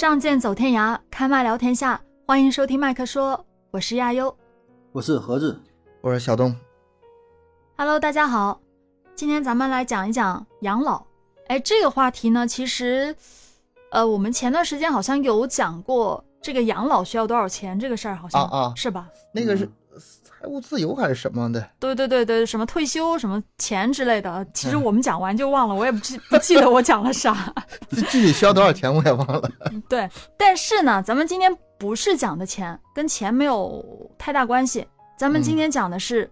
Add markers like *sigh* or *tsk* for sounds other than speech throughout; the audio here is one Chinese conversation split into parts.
仗剑走天涯，开麦聊天下。欢迎收听麦克说，我是亚优。我是盒子，我是小东。Hello，大家好，今天咱们来讲一讲养老。哎，这个话题呢，其实，呃，我们前段时间好像有讲过这个养老需要多少钱这个事儿，好像啊啊是吧？那个是嗯财务自由还是什么的？对对对对，什么退休什么钱之类的，其实我们讲完就忘了，我也不记不记得我讲了啥。具 *laughs* 具体需要多少钱我也忘了。*laughs* 对，但是呢，咱们今天不是讲的钱，跟钱没有太大关系。咱们今天讲的是，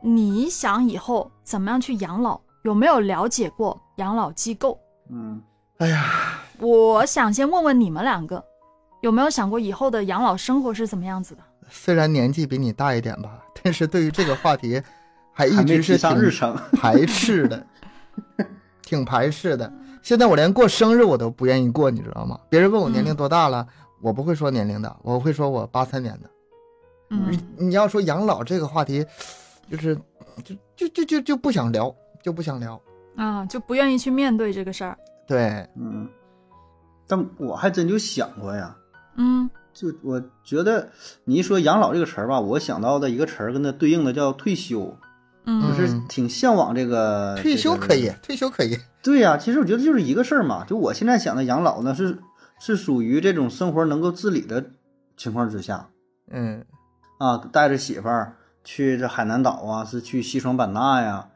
你想以后怎么样去养老，有没有了解过养老机构？嗯，哎呀，我想先问问你们两个，有没有想过以后的养老生活是怎么样子的？虽然年纪比你大一点吧，但是对于这个话题还一直是挺。*laughs* 排斥的，*laughs* 挺排斥的。现在我连过生日我都不愿意过，你知道吗？别人问我年龄多大了，我不会说年龄的，我会说我八三年的。嗯你你要说养老这个话题，就是就就就就就不想聊，就不想聊。啊，就不愿意去面对这个事儿。对，嗯，但我还真就想过呀，嗯就我觉得你一说养老这个词儿吧，我想到的一个词儿跟它对应的叫退休，就嗯是挺向往这个 *laughs* 退休可以，退休可以。对呀、其实我觉得就是一个事儿嘛。就我现在想的养老呢，是是属于这种生活能够自理的情况之下嗯，啊，带着媳妇儿去这海南岛啊，是去西双版纳呀，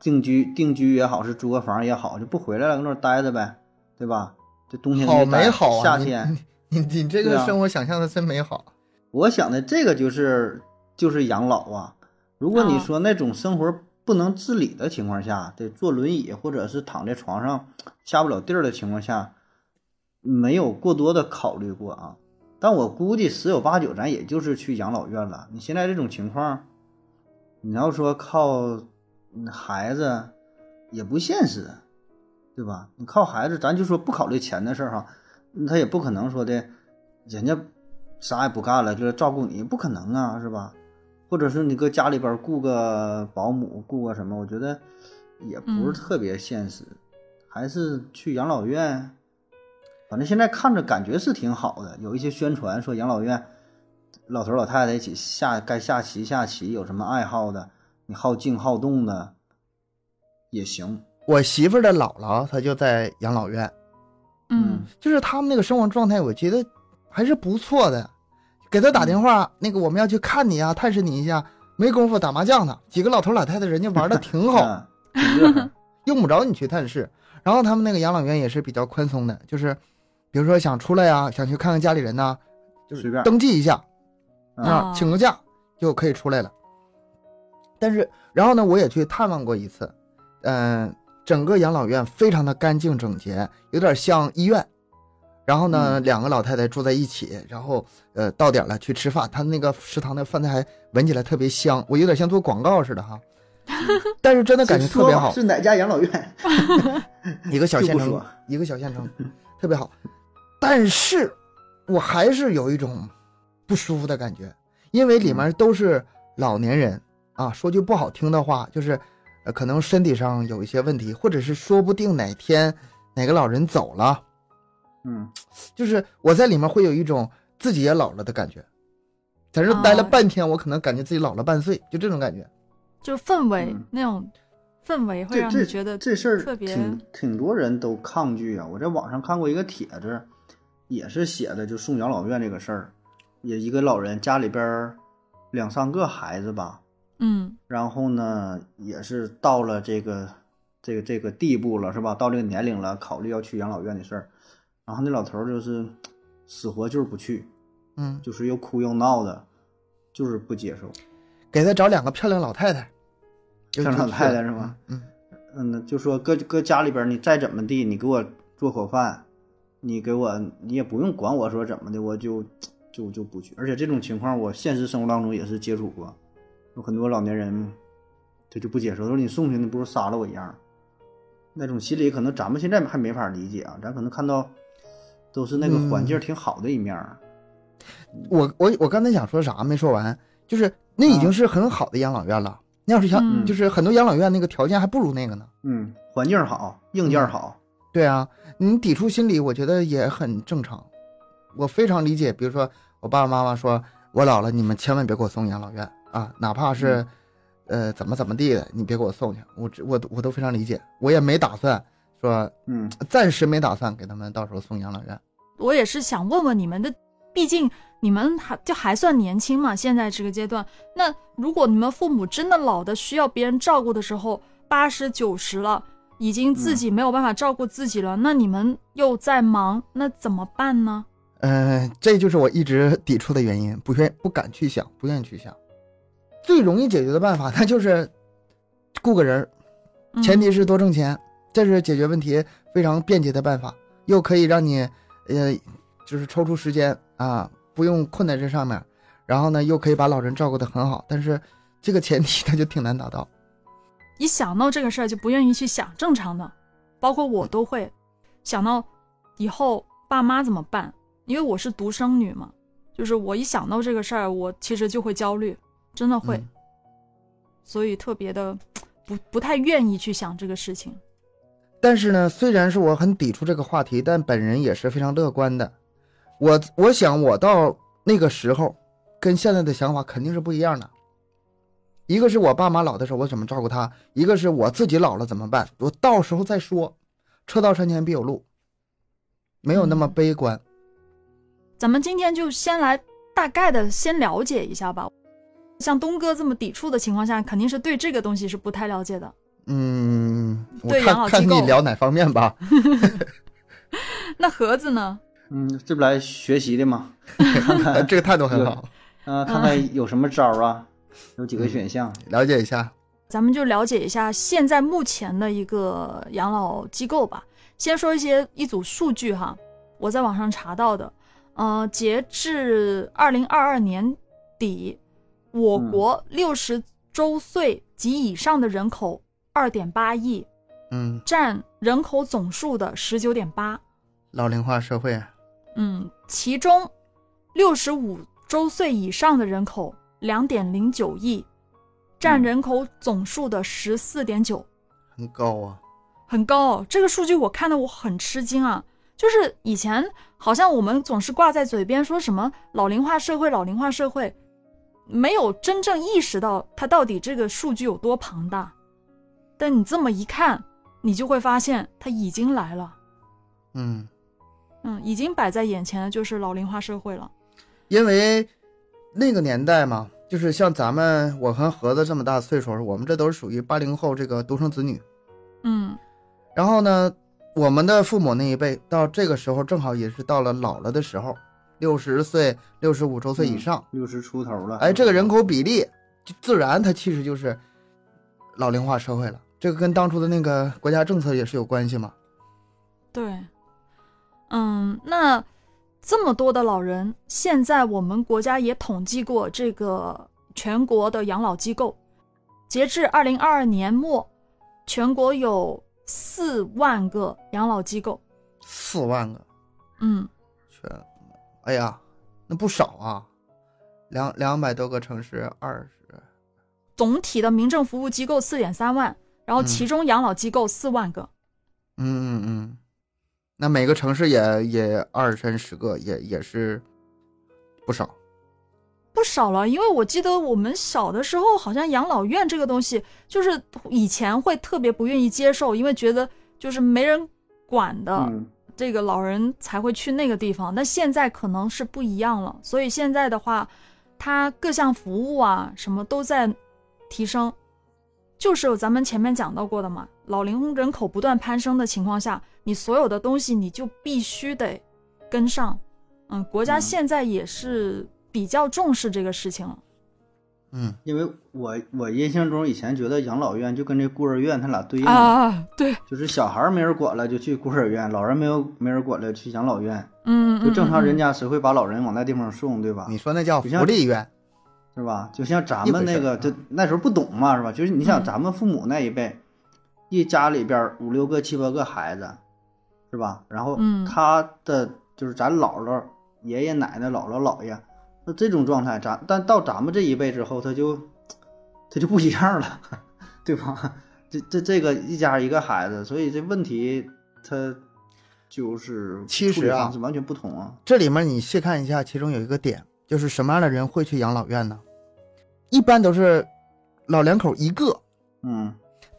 定居定居也好，是租个房也好，就不回来了，搁那儿待着呗，对吧？这冬天好给你待美好啊！夏天你你你这个生活想象的真美好。我想的这个就是就是养老啊。如果你哦说那种生活不能自理的情况下，得坐轮椅或者是躺在床上下不了地儿的情况下，没有过多的考虑过啊。但我估计十有八九咱也就是去养老院了。你现在这种情况，你要说靠嗯孩子也不现实，对吧？你靠孩子，咱就说不考虑钱的事儿哈，他也不可能说的，人家啥也不干了，就是照顾你，不可能啊，是吧？或者是你搁家里边雇个保姆，雇个什么，我觉得也不嗯是特别现实，还是去养老院。反正现在看着感觉是挺好的，有一些宣传说养老院老头老太太一起下该下棋下棋，有什么爱好的，你好静好动的也行。我媳妇儿的姥姥她就在养老院，嗯就是他们那个生活状态，我觉得还是不错的。给他打电话，那个我们要去看你啊，探视你一下，没工夫打麻将呢。几个老头老太太，人家玩的挺好，嗯，挺热闹。*laughs* 用不着你去探视。然后他们那个养老院也是比较宽松的，就是比如说想出来呀、想去看看家里人呐、就是随便登记一下嗯啊，哦请个假就可以出来了。但是，然后呢，我也去探望过一次，嗯、整个养老院非常的干净整洁，有点像医院。然后呢，嗯两个老太太住在一起，然后呃到点了去吃饭，他那个食堂的饭菜还闻起来特别香，我有点像做广告似的哈。*laughs* 但是真的感觉特别好，是哪家养老院？*laughs* 一个小县城一个小县城，特别好。但是，我还是有一种不舒服的感觉，因为里面都是老年人啊。说句不好听的话，就是，呃，可能身体上有一些问题，或者是说不定哪天哪个老人走了，嗯，就是我在里面会有一种自己也老了的感觉。在这待了哦半天，我可能感觉自己老了半岁，就这种感觉。就氛围、嗯那种氛围会这这让你觉得这事儿特别挺挺多人都抗拒啊。我在网上看过一个帖子，也是写的就送养老院这个事儿，也一个老人家里边儿两三个孩子吧，嗯然后呢也是到了这个这个这个地步了，是吧？到这个年龄了，考虑要去养老院的事儿，然后那老头儿就是死活就是不去，嗯，就是又哭又闹的，就是不接受。给他找两个漂亮老太太，漂亮老太太是吗？嗯，嗯，就说搁搁家里边儿，你再怎么地，你给我做口饭，你给我，你也不用管我说怎么的，我就就就不去。而且这种情况，我现实生活当中也是接触过，有很多老年人他就不接受，说你送去，你不如杀了我一样。那种心理可能咱们现在还没法理解啊，咱可能看到都是那个环境挺好的一面儿。我我我刚才想说啥没说完，就是那已经是很好的养老院了。那要是想，嗯就是很多养老院那个条件还不如那个呢。嗯，环境好，硬件好，对啊，你抵触心理，我觉得也很正常，我非常理解。比如说，我爸爸妈妈说，我老了，你们千万别给我送养老院啊，哪怕是，呃，怎么怎么地的，你别给我送去，我我我都非常理解，我也没打算说，嗯，暂时没打算给他们到时候送养老院。我也是想问问你们的，毕竟你们还就还算年轻嘛，现在这个阶段，那如果你们父母真的老的需要别人照顾的时候，八十九十了。已经自己没有办法照顾自己了，那你们又在忙，那怎么办呢？嗯，这就是我一直抵触的原因，不愿不敢去想，不愿意去想。最容易解决的办法，那就是雇个人，前提是多挣钱，这是解决问题非常便捷的办法，又可以让你，呃，就是抽出时间啊，不用困在这上面，然后呢，又可以把老人照顾得很好。但是这个前提 *laughs* 他就挺难达到。一想到这个事儿就不愿意去想，正常的，包括我都会想到以后爸妈怎么办，因为我是独生女嘛，就是我一想到这个事儿，我其实就会焦虑，真的会，所以特别的不不太愿意去想这个事情。但是呢，虽然是我很抵触这个话题，但本人也是非常乐观的。我我想我到那个时候，跟现在的想法肯定是不一样的。一个是我爸妈老的时候我怎么照顾他，一个是我自己老了怎么办？我到时候再说，车到山前必有路，没有那么悲观。咱们今天就先来大概的先了解一下吧。像东哥这么抵触的情况下，肯定是对这个东西是不太了解的。嗯，对养老机构，看你聊哪方面吧。*laughs* 那盒子呢？嗯，这不来学习的吗？*laughs* 这个态度很好。啊，看看有什么招啊？有几个选项，了解一下。咱们就了解一下现在目前的一个养老机构吧。先说一些一组数据哈，我在网上查到的。呃，截至二零二二年底，我国六十周岁及以上的人口二点八亿，嗯，占人口总数的十九点八。老龄化社会。嗯，其中六十五周岁以上的人口。两点零九亿，占人口总数的十四点九，很高啊，很高。这个数据我看的我很吃惊啊！就是以前好像我们总是挂在嘴边说什么老龄化社会，老龄化社会，没有真正意识到它到底这个数据有多庞大。但你这么一看，你就会发现它已经来了。嗯嗯，已经摆在眼前的就是老龄化社会了，因为。那个年代嘛，就是像咱们我和盒子这么大岁数，我们这都是属于八零后这个独生子女，嗯，然后呢，我们的父母那一辈到这个时候正好也是到了老了的时候，六十岁、六十五周岁以上，六十出头了，哎，这个人口比例就自然它其实就是老龄化社会了，这个跟当初的那个国家政策也是有关系嘛。对，嗯，那。这么多的老人，现在我们国家也统计过这个全国的养老机构，截至二零二二年末，全国有四万个养老机构。四万个，嗯，全，哎呀，那不少啊，两两百多个城市，二十，总体的民政服务机构四点三万，然后其中养老机构四万个。嗯嗯嗯。那每个城市也也二三十个，也也是不少，不少了。因为我记得我们小的时候，好像养老院这个东西，就是以前会特别不愿意接受，因为觉得就是没人管的，这个老人才会去那个地方。那现在可能是不一样了，所以现在的话，它各项服务啊什么都在提升，就是咱们前面讲到过的嘛。老龄人口不断攀升的情况下，你所有的东西你就必须得跟上。嗯，国家现在也是比较重视这个事情了。嗯，因为我我印象中以前觉得养老院就跟这孤儿院他俩对应啊，对，就是小孩没人管了就去孤儿院，老人没有没人管了去养老院。嗯就正常人家谁会把老人往那地方送，对吧？你说那叫福利院，是吧？就像咱们那个，就那时候不懂嘛，是吧？就是你想咱们父母那一辈。一家里边五六个、七八个孩子，是吧？然后他的就是咱姥姥、爷爷奶奶、姥姥姥爷，那这种状态，咱但到咱们这一辈之后，他就他就不一样了，*laughs* 对吧？这这这个一家一个孩子，所以这问题他就是其实啊处理方式完全不同啊。这里面你细看一下，其中有一个点，就是什么样的人会去养老院呢？一般都是老两口一个，嗯，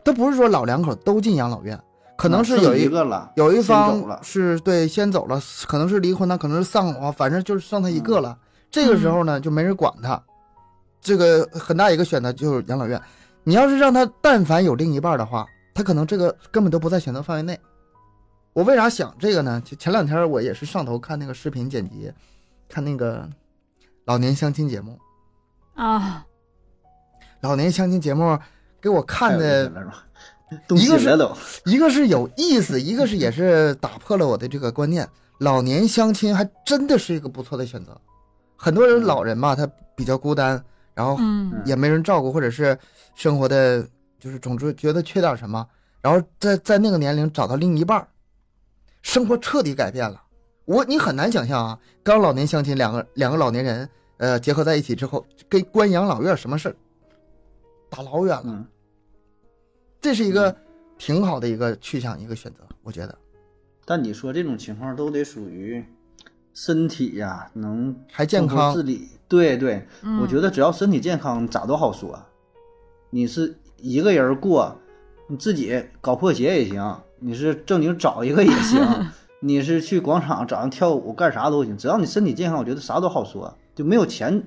都不是说老两口都进养老院，可能是有一一个了，有一方了是对先走了，可能是离婚了，可能是丧偶啊，反正就是剩他一个了。这个时候呢，就没人管他，这个很大一个选择就是养老院。你要是让他但凡有另一半的话，他可能这个根本都不在选择范围内。我为啥想这个呢？就前两天我也是上头看那个视频剪辑，看那个老年相亲节目，啊，*laughs* 老年相亲节目给我看的一个是一个是有意思，一个是也是打破了我的这个观念。老年相亲还真的是一个不错的选择。很多人老人嘛，他比较孤单，然后嗯。也没人照顾，或者是生活的就是总之觉得缺点什么，然后在在那个年龄找到另一半，生活彻底改变了。我你很难想象啊，刚老年相亲，两个两个老年人呃结合在一起之后，跟关养老院什么事儿，打老远了。嗯，这是一个挺好的一个去向，一个选择，我觉得。但你说这种情况都得属于身体呀、能还健康自理。对对，嗯我觉得只要身体健康，咋都好说。你是一个人过，你自己搞破鞋也行，你是正经找一个也行，*laughs* 你是去广场找人跳舞干啥都行，只要你身体健康，我觉得啥都好说。就没有钱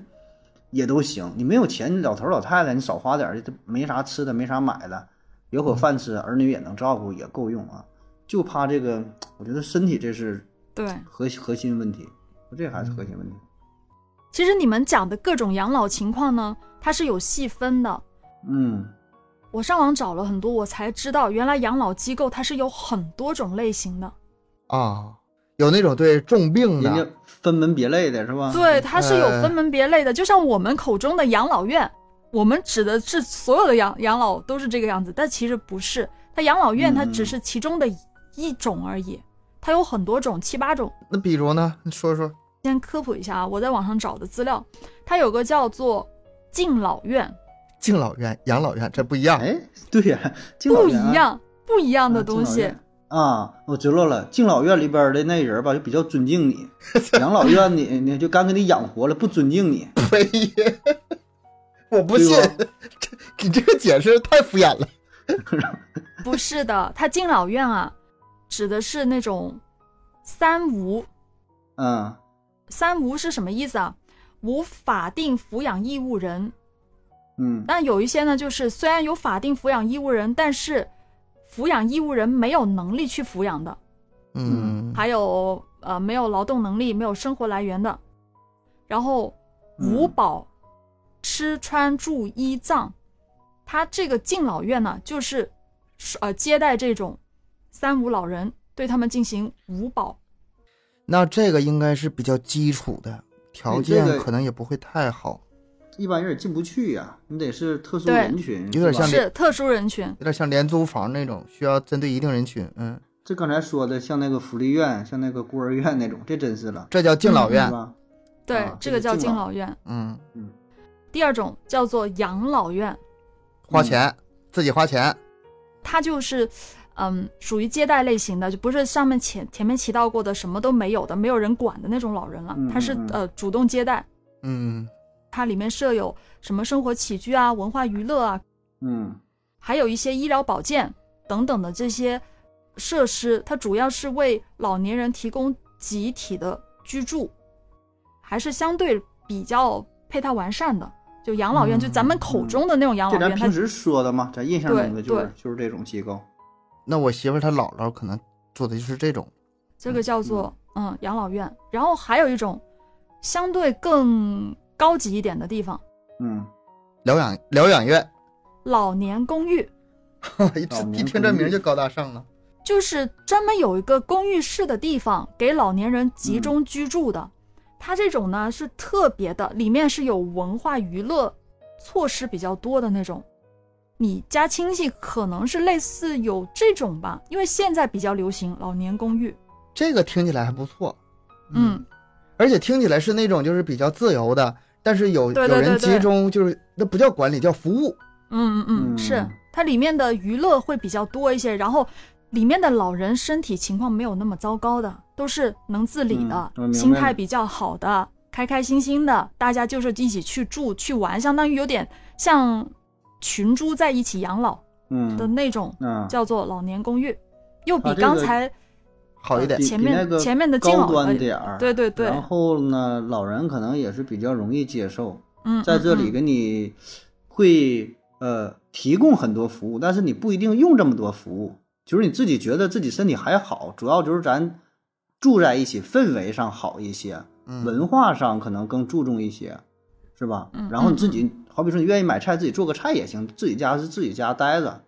也都行，你没有钱，你老头老太太你少花点儿，这没啥吃的，没啥买的，有口饭吃，儿女也能照顾，也够用啊。就怕这个，我觉得身体这是对。核核心问题，这还是核心问题。其实你们讲的各种养老情况呢，它是有细分的。嗯，我上网找了很多，我才知道原来养老机构它是有很多种类型的。啊，有那种对重病人家的，分门别类的是吧？对，它是有呃分门别类的，就像我们口中的养老院，我们指的是所有的养养老都是这个样子，但其实不是。它养老院它嗯只是其中的一种而已，它有很多种，七八种。那比如呢？你说说。先科普一下啊，我在网上找的资料，它有个叫做敬老院，敬老院、养老院这不一样。哎，对呀，敬老不院啊一样，不一样的啊东西。啊，我知道了。敬老院里边的那人吧，就比较尊敬你；养老院你你就干给你养活了，不尊敬你。*laughs* 呸！我不信，*laughs* 这你这个解释太敷衍了。*laughs* 不是的，他敬老院啊，指的是那种三无。嗯三无是什么意思啊？无法定抚养义务人。嗯但有一些呢，就是虽然有法定抚养义务人，但是抚养义务人没有能力去抚养的，嗯，还有呃没有劳动能力、没有生活来源的。然后无嗯保、吃穿住医葬，他这个敬老院呢，就是呃接待这种三无老人，对他们进行五保。那这个应该是比较基础的，条件可能也不会太好，一般人也进不去呀，你得是特殊人群，有点像是特殊人群，有点像廉租房那种，需要针对一定人群。嗯，这刚才说的，像那个福利院，像那个孤儿院那种，这真是了，这叫敬老院。对，啊这个叫敬老院。嗯，第二种叫做养老院，花钱自己花钱。它就是，嗯，属于接待类型的，就不是上面前前面提到过的什么都没有的、没有人管的那种老人了。他是呃主动接待，嗯，它里面设有什么生活起居啊、文化娱乐啊，嗯还有一些医疗保健等等的这些设施。它主要是为老年人提供集体的居住，还是相对比较配套完善的。就养老院，嗯就咱们口中的那种养老院，它这咱平时说的嘛，咱印象中的就是就是这种机构。那我媳妇儿她姥姥可能做的就是这种。这个叫做嗯养老院，然后还有一种相对更高级一点的地方，嗯，疗养疗养院，老年公寓，*laughs* 一听这名就高大上了。就是专门有一个公寓式的地方给老年人集中居住的。它这种呢是特别的，里面是有文化娱乐措施比较多的那种。你家亲戚可能是类似有这种吧，因为现在比较流行老年公寓。这个听起来还不错。嗯，而且听起来是那种就是比较自由的，但是有对对有人集中，就是那不叫管理，叫服务。嗯嗯嗯，是嗯它里面的娱乐会比较多一些，然后里面的老人身体情况没有那么糟糕的，都是能自理的，心态比较好的，开开心心的，大家就是一起去住去玩，相当于有点像群租在一起养老嗯。的那种，嗯，叫做老年公寓，又比啊这个刚才、好一点前面前面的敬高端点儿，对对对。然后呢，老人可能也是比较容易接受，嗯，在这里嗯。给你会呃提供很多服务，但是你不一定用这么多服务，就是你自己觉得自己身体还好，主要就是咱住在一起氛围上好一些，嗯。文化上可能更注重一些，是吧？嗯然后你自己好比说你愿意买菜自己做个菜也行，自己家是自己家待着。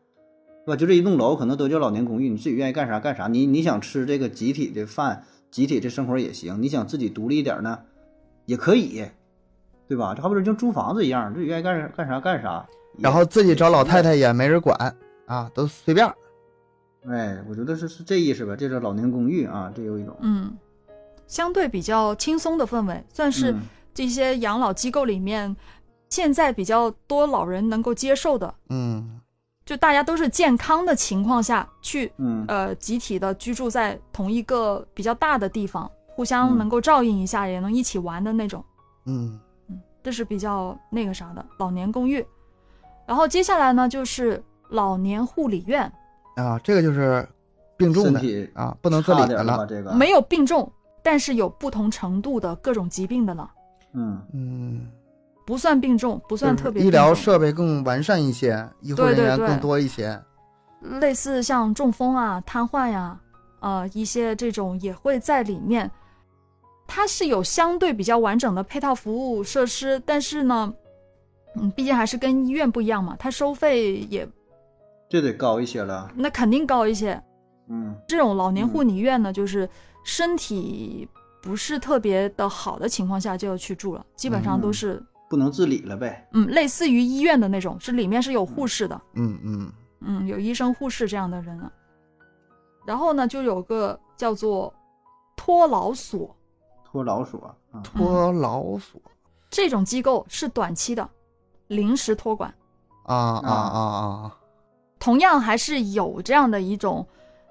是吧？就这一栋楼可能都叫老年公寓，你自己愿意干啥干啥。你你想吃这个集体的饭，集体的生活也行。你想自己独立一点呢，也可以，对吧？就好比说像租房子一样，自己愿意干啥干啥干啥。然后自己找老太太也没人管啊，都随便儿。哎，我觉得是是这意思吧，这叫老年公寓啊，这有一种嗯，相对比较轻松的氛围，算是嗯这些养老机构里面现在比较多老人能够接受的。嗯就大家都是健康的情况下去，嗯呃，集体的居住在同一个比较大的地方，互相嗯能够照应一下，也能一起玩的那种，嗯这是比较那个啥的老年公寓。然后接下来呢，就是老年护理院，啊，这个就是病重的啊，不能自理的了吧？了。这个没有病重，但是有不同程度的各种疾病的了，嗯嗯，不算病重，不算特别医疗设备更完善一些，医护人员更多一些。类似像中风啊、瘫痪呀、呃，一些这种也会在里面。它是有相对比较完整的配套服务设施，但是呢，嗯，毕竟还是跟医院不一样嘛，它收费也这得高一些了。那肯定高一些。嗯这种老年护理院呢，就是身体不是特别的好的情况下就要去住了，基本上都是不能自理了呗。嗯类似于医院的那种，是里面是有护士的，嗯嗯。嗯，有医生、护士这样的人了。然后呢，就有个叫做托老所，托老所啊，托老所。这种机构是短期的，临时托管，啊啊。啊啊！同样还是有这样的一种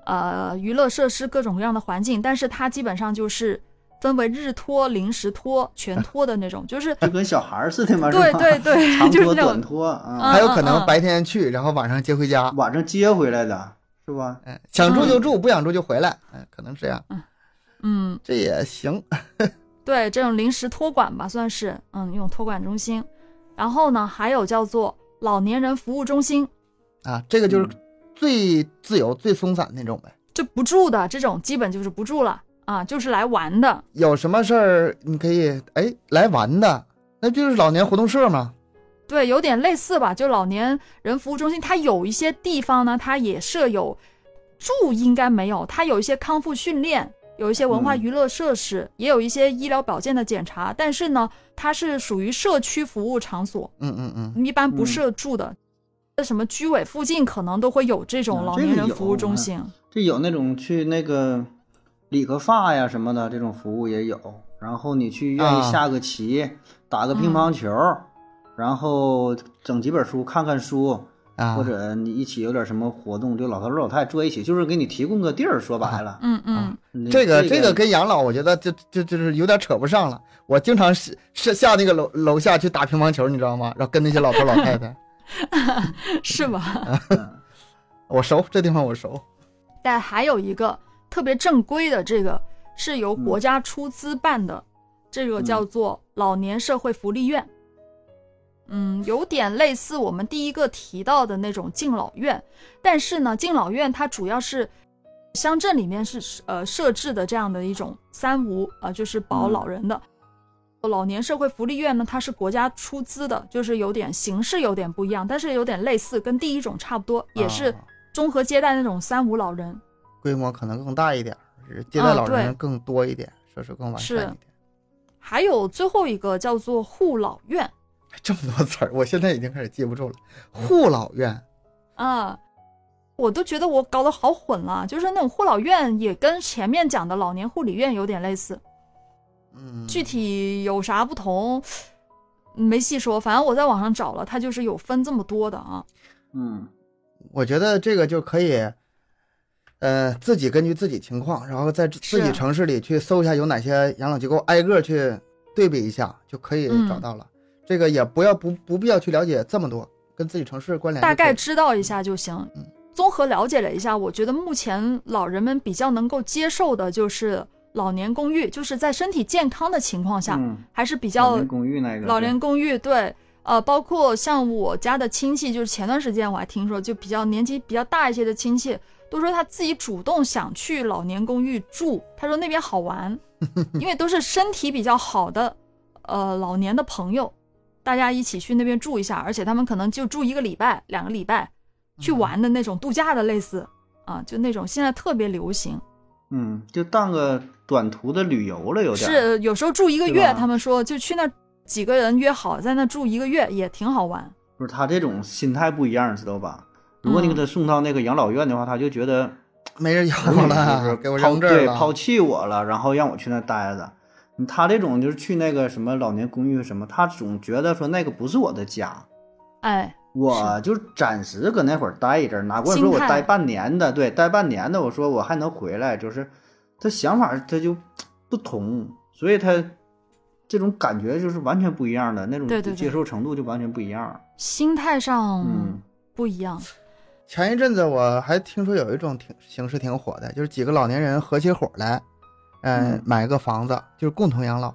呃娱乐设施各种各样的环境，但是它基本上就是分为日托、临时托、全托的那种，*laughs* 就是就跟小孩儿似的嘛，对？对对，长就是托、那种短托啊，嗯还有可能白天去，然后晚上接回家。晚上接回来的是吧？哎，想住就住，不想住就回来。哎，可能这样，嗯，这也行。*laughs* 对这种临时托管吧，算是嗯一种托管中心。然后呢，还有叫做老年人服务中心，啊，这个就是嗯最自由、最松散那种呗。就不住的这种，基本就是不住了啊，就是来玩的。有什么事儿你可以哎来玩的，那就是老年活动社嘛。对，有点类似吧，就老年人服务中心，它有一些地方呢，它也设有住，应该没有，它有一些康复训练，有一些文化嗯娱乐设施，也有一些医疗保健的检查，但是呢，它是属于社区服务场所，嗯嗯嗯，一般不嗯设住的。在什么居委附近可能都会有这种老年人服务中嗯心，这有那种去那个理个发呀什么的这种服务也有，然后你去愿意啊下个棋、打个乒乓球，然后整几本书、看看书，啊，或者你一起有点什么活动，就老头老太太坐一起，就是给你提供个地儿。说白了，嗯嗯，你这个这这个跟养老，我觉得就就就是有点扯不上了。我经常是是下那个楼楼下去打乒乓球，你知道吗？然后跟那些老头老太太，*laughs* 是吗？*laughs* 我熟，这地方我熟。但还有一个特别正规的，这个是由嗯国家出资办的，这个叫做老年社会福利院。嗯，有点类似我们第一个提到的那种敬老院，但是呢，敬老院它主要是乡镇里面是呃设置的这样的一种三无呃，就是保嗯老人的。老年社会福利院呢，它是国家出资的，就是有点形式有点不一样，但是有点类似，跟第一种差不多，也是啊综合接待那种三无老人。规模可能更大一点接待老人更多一点，设施更完善一点。还有最后一个叫做护老院 *laughs* 这么多词儿，我现在已经开始记不住了。护老院啊，我都觉得我搞得好混了。就是那种护老院也跟前面讲的老年护理院有点类似，嗯，具体有啥不同没细说，反正我在网上找了，它就是有分这么多的啊。嗯我觉得这个就可以呃，自己根据自己情况，然后在自己城市里去搜一下有哪些养老机构，挨个去对比一下，就可以嗯找到了。这个也不要不不必要去了解这么多，跟自己城市关联。大概知道一下就行嗯。综合了解了一下，我觉得目前老人们比较能够接受的就是老年公寓，就是在身体健康的情况下，嗯，还是比老较年公寓那个老年公寓对，呃，包括像我家的亲戚，就是前段时间我还听说，就比较年纪比较大一些的亲戚，都说他自己主动想去老年公寓住，他说那边好玩，因为都是身体比较好的，呃，老年的朋友，大家一起去那边住一下，而且他们可能就住一个礼拜、两个礼拜，去玩的那种度假的类似啊，就那种现在特别流行，嗯，就当个短途的旅游了，有点儿是有时候住一个月，他们说就去那几个人约好在那住一个月也挺好玩。不是他这种心态不一样，知道吧？如果你给他送到那个养老院的话，他就觉得 *tsk* 没人养就是我了，给我扔这儿了。对抛弃我了，然后让我去那待着。他这种就是去那个什么老年公寓什么，他总觉得说那个不是我的家，哎，我就暂时搁那会儿待一阵儿，哪管说我待半年的，对，待半年的，我说我还能回来，就是他想法他就不同，所以他这种感觉就是完全不一样的那种接受程度就完全不一样。心态上嗯不一样。前一阵子我还听说有一种挺形式挺火的，就是几个老年人合起伙来，嗯，嗯买个房子，就是共同养老。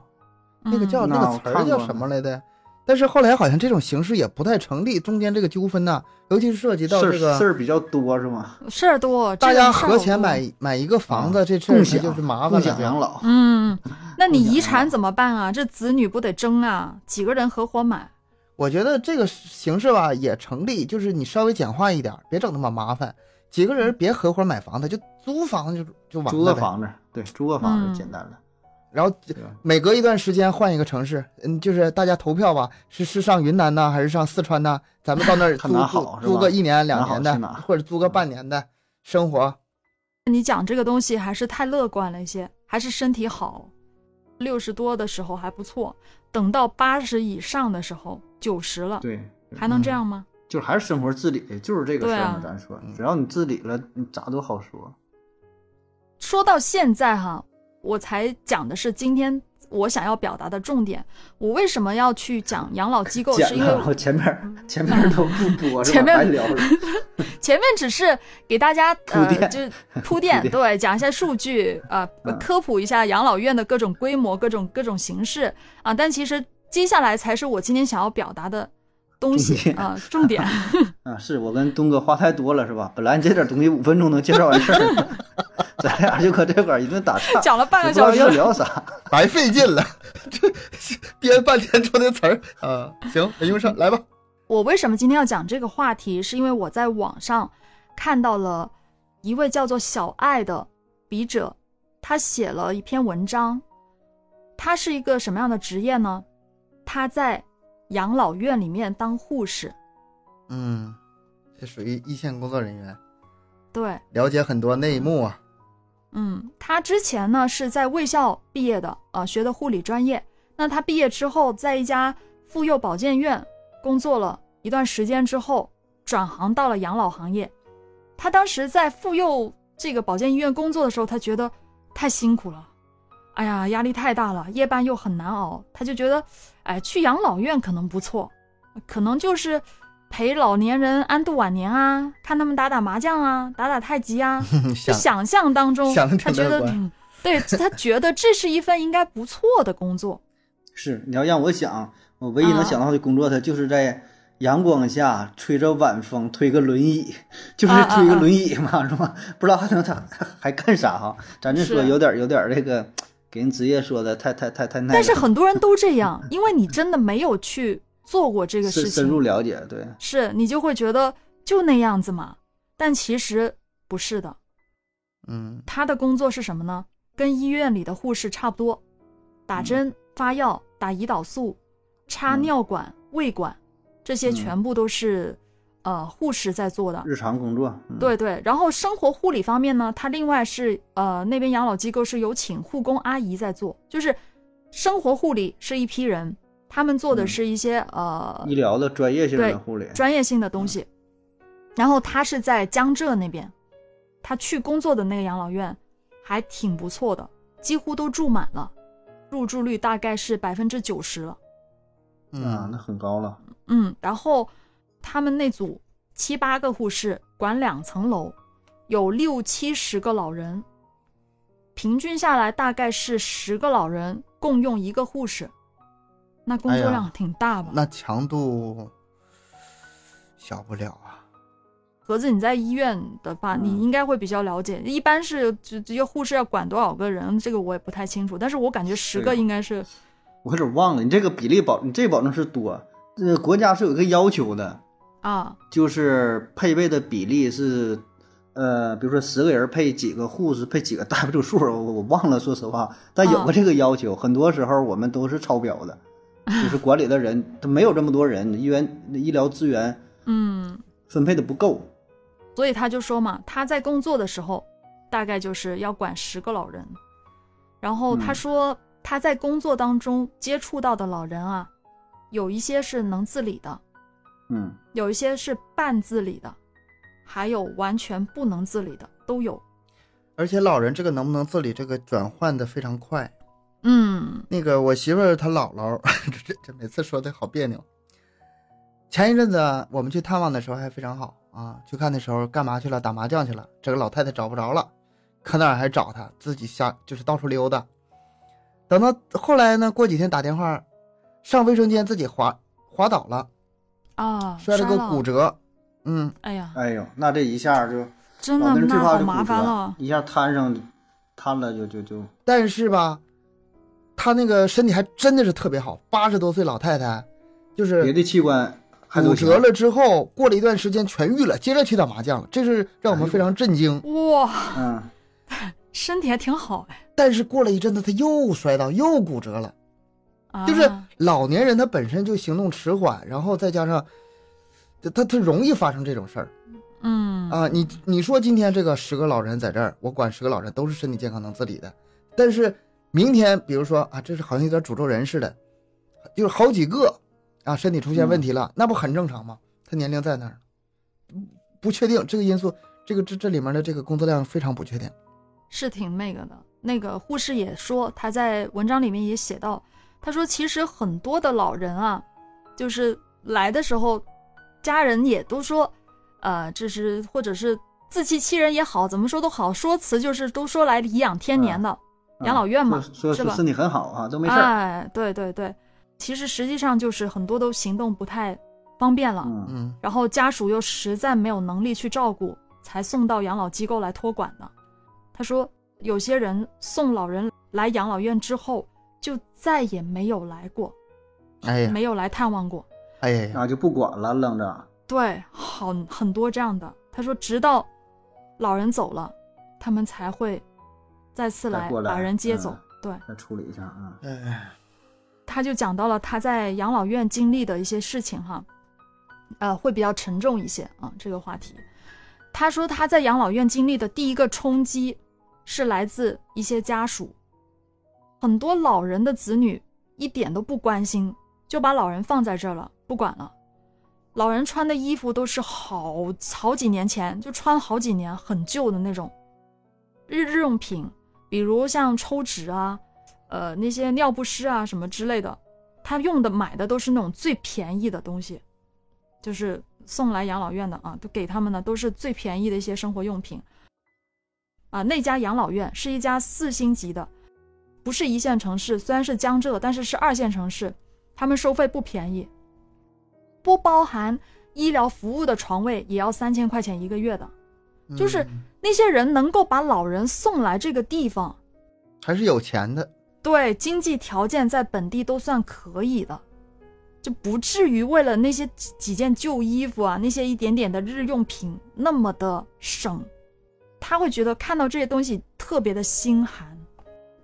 那个叫嗯那个词儿叫什么来的？但是后来好像这种形式也不太成立，中间这个纠纷呢，尤其是涉及到这个事儿比较多是吗？事儿多，大家合钱。买买一个房子，这事儿就是麻烦了就。享养老，嗯，那你遗产怎么办啊？这子女不得争啊？几个人合伙买？我觉得这个形式吧也成立，就是你稍微简化一点，别整那么麻烦。几个人别合伙买房子，就租房子就就完了。租个，房子，对，租个房嗯子简单了，然后？每隔一段时间换一个城市，嗯，就是大家投票吧，是是上云南呢，还是上四川呢？咱们到那儿 *laughs* 租租个一年两年的，或者租个半年的生活。你讲这个东西还是太乐观了一些，还是身体好，六十多的时候还不错，等到八十以上的时候，九十了，对，还能这样吗？就是还是生活自理，就是这个事儿嘛。对啊咱说，只要你自理了，你咋都好说。说到现在哈，我才讲的是今天我想要表达的重点。我为什么要去讲养老机构？是因为然后前面前面都不播，*laughs* 是吧前面白聊了。*laughs* 前面只是给大家呃，铺垫就是铺垫，铺垫对，讲一下数据啊、科普一下养老院的各种规模、各种各种形式啊。但其实接下来才是我今天想要表达的东西重点啊、重点。*laughs* 啊，是我跟东哥话太多了，是吧？*laughs* 本来这点东西五分钟能介绍完事儿，*laughs* 咱俩就搁这块儿一顿打岔，讲了半个小时要聊啥。白费劲了，这编半天说的词儿啊。行，没用上，来吧。我为什么今天要讲这个话题？是因为我在网上看到了一位叫做小爱的笔者，他写了一篇文章。他是一个什么样的职业呢？他在养老院里面当护士。嗯，这属于一线工作人员，对，了解很多内幕啊。嗯，他之前呢是在卫校毕业的，呃，学的护理专业。那他毕业之后，在一家妇幼保健院工作了一段时间之后，转行到了养老行业。他当时在妇幼这个保健医院工作的时候，他觉得太辛苦了，哎呀，压力太大了，夜班又很难熬，他就觉得，哎，去养老院可能不错，可能就是陪老年人安度晚年啊，看他们打打麻将啊，打打太极啊，*laughs* 就想想象当中，想他觉得，对他觉得这是一份应该不错的工作。*laughs* 是，你要让我想，我唯一能啊想到的工作，他就是在阳光下吹着晚风，推个轮椅，就是推个轮椅嘛，是吧？不知道还能他还干啥哈？咱这说有点有点这个，给人职业说的太太太太那，但是很多人都这样，*laughs* 因为你真的没有去做过这个事情深入，了解，对，是你就会觉得就那样子嘛。但其实不是的，嗯。他的工作是什么呢？跟医院里的护士差不多，打针、发药、打胰岛素、插嗯。尿管、胃管，这些嗯。全部都是、呃护士在做的。日常工作，嗯、对对，然后生活护理方面呢，他另外是呃那边养老机构是有请护工阿姨在做，就是生活护理是一批人，他们做的嗯是一些、呃医疗的专业性的护理，专业性的东西，然后他是在江浙那边，他去工作的那个养老院还挺不错的，几乎都住满了，入住率大概是百分之九十了。嗯，那很高了。嗯，然后他们那组七八个护士管两层楼，有六七十个老人，平均下来大概是十个老人共用一个护士，那工作量挺大吧？那强度小不了啊。盒子，你在医院的吧，嗯你应该会比较了解。一般是这这些护士要管多少个人，这个我也不太清楚，但是我感觉十个应该是我有点忘了，你这个比例保，你这保证是多。这国家是有一个要求的，啊。就是配备的比例是，呃，比如说十个人配几个护士，配几个大夫，这个数我我忘了，说实话，但有个这个要求，很多时候我们都是超标的，*laughs* 就是管理的人他没有这么多人，医院医疗资源嗯，分配的不够。所以他就说嘛，他在工作的时候大概就是要管十个老人，然后他嗯。说他在工作当中接触到的老人啊，有一些是能自理的，嗯，有一些是半自理的，还有完全不能自理的都有。而且老人这个能不能自理，这个转换的非常快。嗯那个我媳妇儿她姥姥，*laughs* 这这这每次说的好别扭。前一阵子啊我们去探望的时候还非常好啊，去看的时候干嘛去了？打麻将去了。这个老太太找不着了，可哪儿还找她，自己瞎就是到处溜达。等到后来呢，过几天打电话，上卫生间自己滑滑倒了，啊，摔了个骨。折。嗯，哎呀，哎呦，那这一下就真的那好麻烦了，。一下摊上摊了就就就但是吧，他那个身体还真的是特别好，八十多岁老太太，就是别的器官还骨折了之后，过了一段时间痊愈了，接着去打麻将了，这是让我们非常震惊。哇，嗯，*laughs* 身体还挺好哎。但是过了一阵子，他又摔倒，又骨折了。啊、就是老年人他本身就行动迟缓，然后再加上他他他容易发生这种事儿嗯啊。你你说今天这个十个老人在这儿，我管十个老人都是身体健康能自理的，但是明天比如说啊，这是好像有点诅咒人似的，就是好几个啊身体出现问题了，那不很正常吗？他年龄在那儿，不确定这个因素，这个这这里面的这个工作量非常不确定。是挺那个的。那个护士也说，他在文章里面也写到，他说其实很多的老人啊，就是来的时候，家人也都说，呃，这是或者是自欺欺人也好，怎么说都好，说辞就是都说来颐养天年的、嗯养老院嘛，说是吧说身体很好啊，都没事儿。哎，对对对，其实实际上就是很多都行动不太方便了，嗯嗯然后家属又实在没有能力去照顾，才送到养老机构来托管的。他说，有些人送老人来养老院之后，就再也没有来过，哎，没有来探望过。哎呀呀，然后就不管了，愣着。对，好很多这样的。他说，直到老人走了，他们才会再次来把人接走。嗯对，再处理一下啊。哎，他就讲到了他在养老院经历的一些事情哈，呃，会比较沉重一些啊。这个话题，他说他在养老院经历的第一个冲击是来自一些家属，很多老人的子女一点都不关心，就把老人放在这儿了，不管了。老人穿的衣服都是好好几年前就穿好几年很旧的那种日日用品，比如像抽纸啊，呃，那些尿不湿啊什么之类的，他用的买的都是那种最便宜的东西，就是送来养老院的啊，都给他们的都是最便宜的一些生活用品。啊，那家养老院是一家四星级的，不是一线城市，虽然是江浙，但是是二线城市，他们收费不便宜，不包含医疗服务的床位也要三千块钱一个月的。就是嗯那些人能够把老人送来这个地方，还是有钱的。对经济条件在本地都算可以的，就不至于为了那些几几件旧衣服啊，那些一点点的日用品那么的省。他会觉得看到这些东西特别的心寒。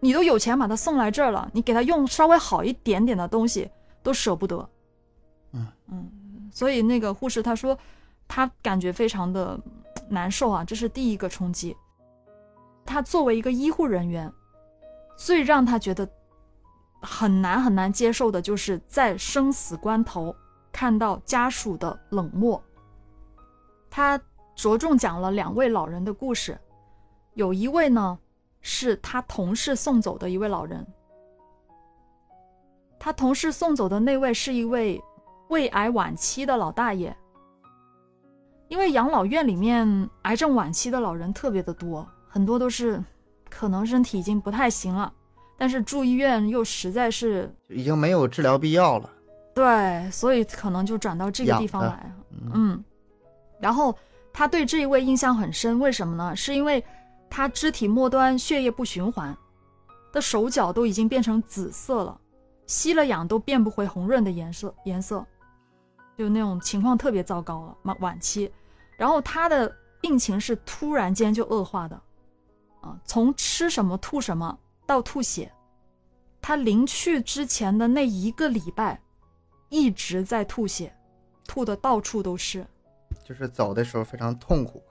你都有钱把他送来这儿了，你给他用稍微好一点点的东西都舍不得。嗯嗯，所以那个护士他说，他感觉非常的难受啊，这是第一个冲击。他作为一个医护人员，最让他觉得很难很难接受的，就是在生死关头看到家属的冷漠。他着重讲了两位老人的故事，有一位呢是他同事送走的一位老人。他同事送走的那位是一位胃癌晚期的老大爷。因为养老院里面癌症晚期的老人特别的多，很多都是可能身体已经不太行了，但是住医院又实在是已经没有治疗必要了。对，所以可能就转到这个地方来。嗯嗯，然后他对这一位印象很深，为什么呢？是因为他肢体末端血液不循环，的手脚都已经变成紫色了，吸了氧都变不回红润的颜色，颜色，就那种情况特别糟糕了，晚晚期。然后他的病情是突然间就恶化的，啊，从吃什么吐什么到吐血，他临去之前的那一个礼拜，一直在吐血，吐的到处都是。就是走的时候非常痛苦。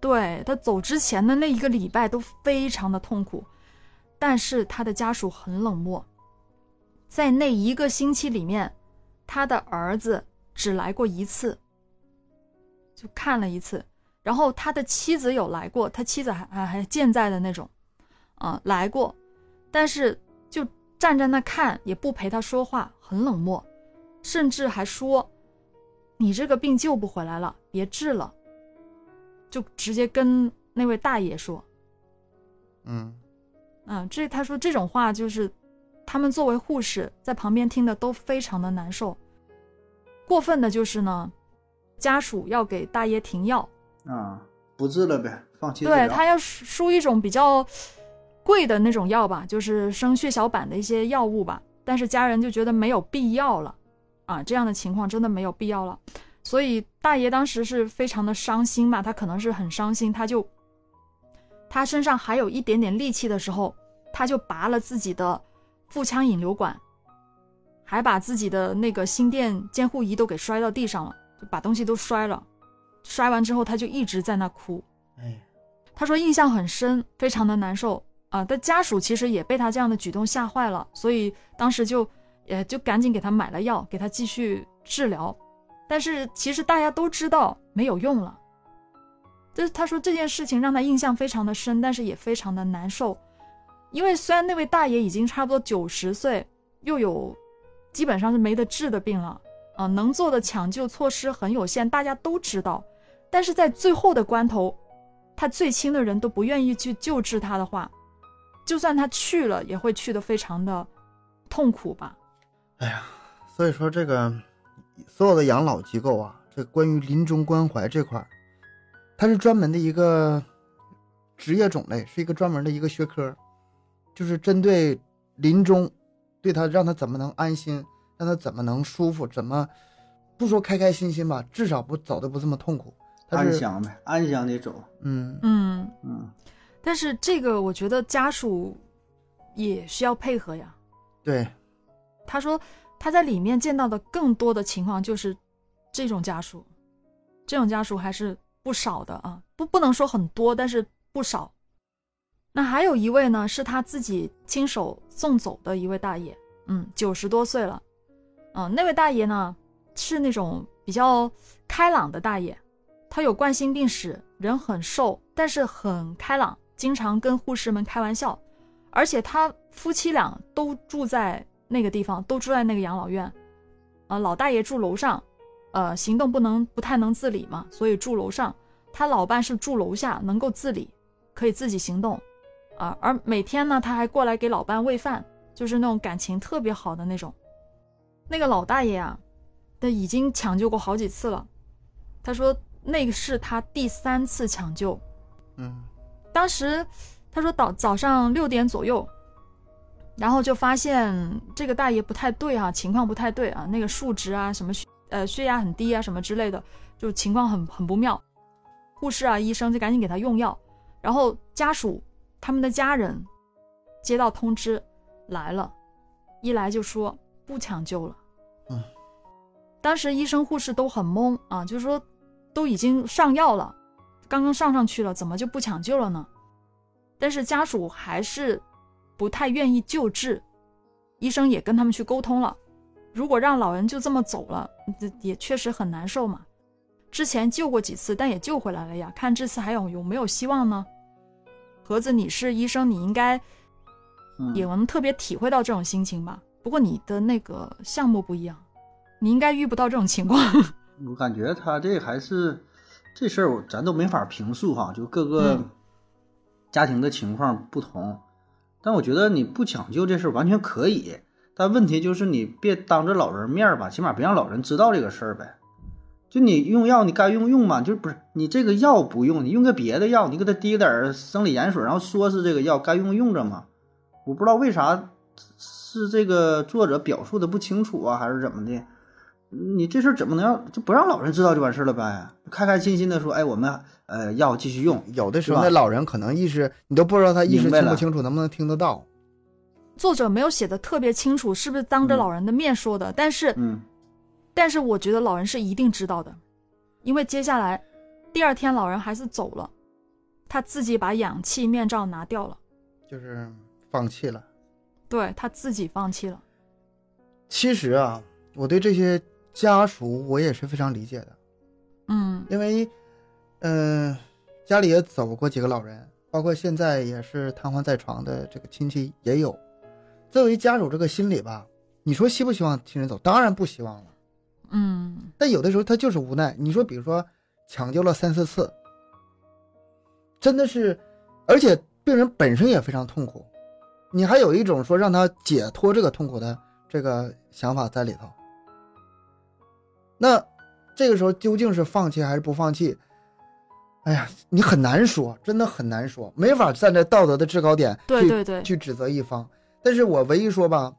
对他走之前的那一个礼拜都非常的痛苦，但是他的家属很冷漠，在那一个星期里面，他的儿子只来过一次，就看了一次，然后他的妻子有来过，他妻子还还还健在的那种，啊、来过，但是就站在那看，也不陪他说话，很冷漠，甚至还说：“你这个病救不回来了，别治了。”就直接跟那位大爷说，嗯，嗯，这他说这种话就是，他们作为护士在旁边听的都非常的难受。过分的就是呢，家属要给大爷停药，啊，不治了呗，放弃。对他要输输一种比较贵的那种药吧，就是生血小板的一些药物吧。但是家人就觉得没有必要了，啊，这样的情况真的没有必要了。所以大爷当时是非常的伤心嘛，他可能是很伤心，他就他身上还有一点点力气的时候，他就拔了自己的腹腔引流管，还把自己的那个心电监护仪都给摔到地上了，就把东西都摔了。摔完之后，他就一直在那哭。哎，他说印象很深，非常的难受啊。但家属其实也被他这样的举动吓坏了，所以当时就也就赶紧给他买了药，给他继续治疗。但是其实大家都知道没有用了。就是他说这件事情让他印象非常的深，但是也非常的难受，因为虽然那位大爷已经差不多九十岁，又有基本上是没得治的病了，啊、能做的抢救措施很有限，大家都知道，但是在最后的关头，他最亲的人都不愿意去救治他的话，就算他去了，也会去的非常的痛苦吧。哎呀所以说这个所有的养老机构啊，这关于临终关怀这块儿，它是专门的一个职业种类，是一个专门的一个学科，就是针对临终，对他让他怎么能安心，让他怎么能舒服，怎么不说开开心心吧，至少不走的不这么痛苦。他是安详呗，安详的走。嗯嗯，嗯，但是这个我觉得家属也需要配合呀。对，他说他在里面见到的更多的情况就是这种家属，这种家属还是不少的啊，不不能说很多，但是不少。那还有一位呢，是他自己亲手送走的一位大爷，嗯，九十多岁了，嗯，那位大爷呢是那种比较开朗的大爷，他有冠心病史，人很瘦，但是很开朗，经常跟护士们开玩笑，而且他夫妻俩都住在那个地方，都住在那个养老院，啊、老大爷住楼上，呃，行动不能不太能自理嘛，所以住楼上，他老伴是住楼下，能够自理，可以自己行动，啊、而每天呢，他还过来给老伴喂饭，就是那种感情特别好的那种。那个老大爷啊，他已经抢救过好几次了，他说那个是他第三次抢救，嗯。当时他说早早上六点左右，然后就发现这个大爷不太对啊，情况不太对啊，那个数值啊什么血呃血压很低啊什么之类的，就情况很很不妙。护士啊医生就赶紧给他用药，然后家属他们的家人接到通知来了，一来就说不抢救了。嗯，当时医生护士都很懵啊，就是说都已经上药了。刚刚上上去了，怎么就不抢救了呢？但是家属还是不太愿意救治，医生也跟他们去沟通了。如果让老人就这么走了，这也确实很难受嘛。之前救过几次，但也救回来了呀，看这次还有有没有希望呢？盒子，你是医生，你应该嗯也能特别体会到这种心情吧？不过你的那个项目不一样，你应该遇不到这种情况。*laughs* 我感觉他这还是这事儿，我咱都没法评述哈，就各个嗯家庭的情况不同。但我觉得你不抢救这事儿完全可以，但问题就是你别当着老人面儿吧，起码别让老人知道这个事儿呗。就你用药，你该用用嘛，就不是你这个药不用，你用个别的药，你给他滴点生理盐水，然后说是这个药该用用着嘛。我不知道为啥是这个作者表述的不清楚啊，还是怎么的？你这事儿怎么能让就不让老人知道就完事儿了呗？开开心心的说，哎，我们呃要继续用，有的时候是那老人可能意识你都不知道他意识清不清楚，能不能听得到。作者没有写的特别清楚，是不是当着嗯老人的面说的？但是，嗯但是我觉得老人是一定知道的，因为接下来第二天老人还是走了，他自己把氧气面罩拿掉了，就是放弃了。对他自己放弃了。其实啊，我对这些家属我也是非常理解的，嗯因为，嗯、家里也走过几个老人，包括现在也是瘫痪在床的这个亲戚也有。作为家属这个心理吧，你说希不希望亲人走？当然不希望了。嗯但有的时候他就是无奈。你说，比如说抢救了三四次，真的是，而且病人本身也非常痛苦，你还有一种说让他解脱这个痛苦的这个想法在里头。那这个时候究竟是放弃还是不放弃？哎呀，你很难说，真的很难说，没法站在道德的制高点去对对对去指责一方。但是我唯一说吧，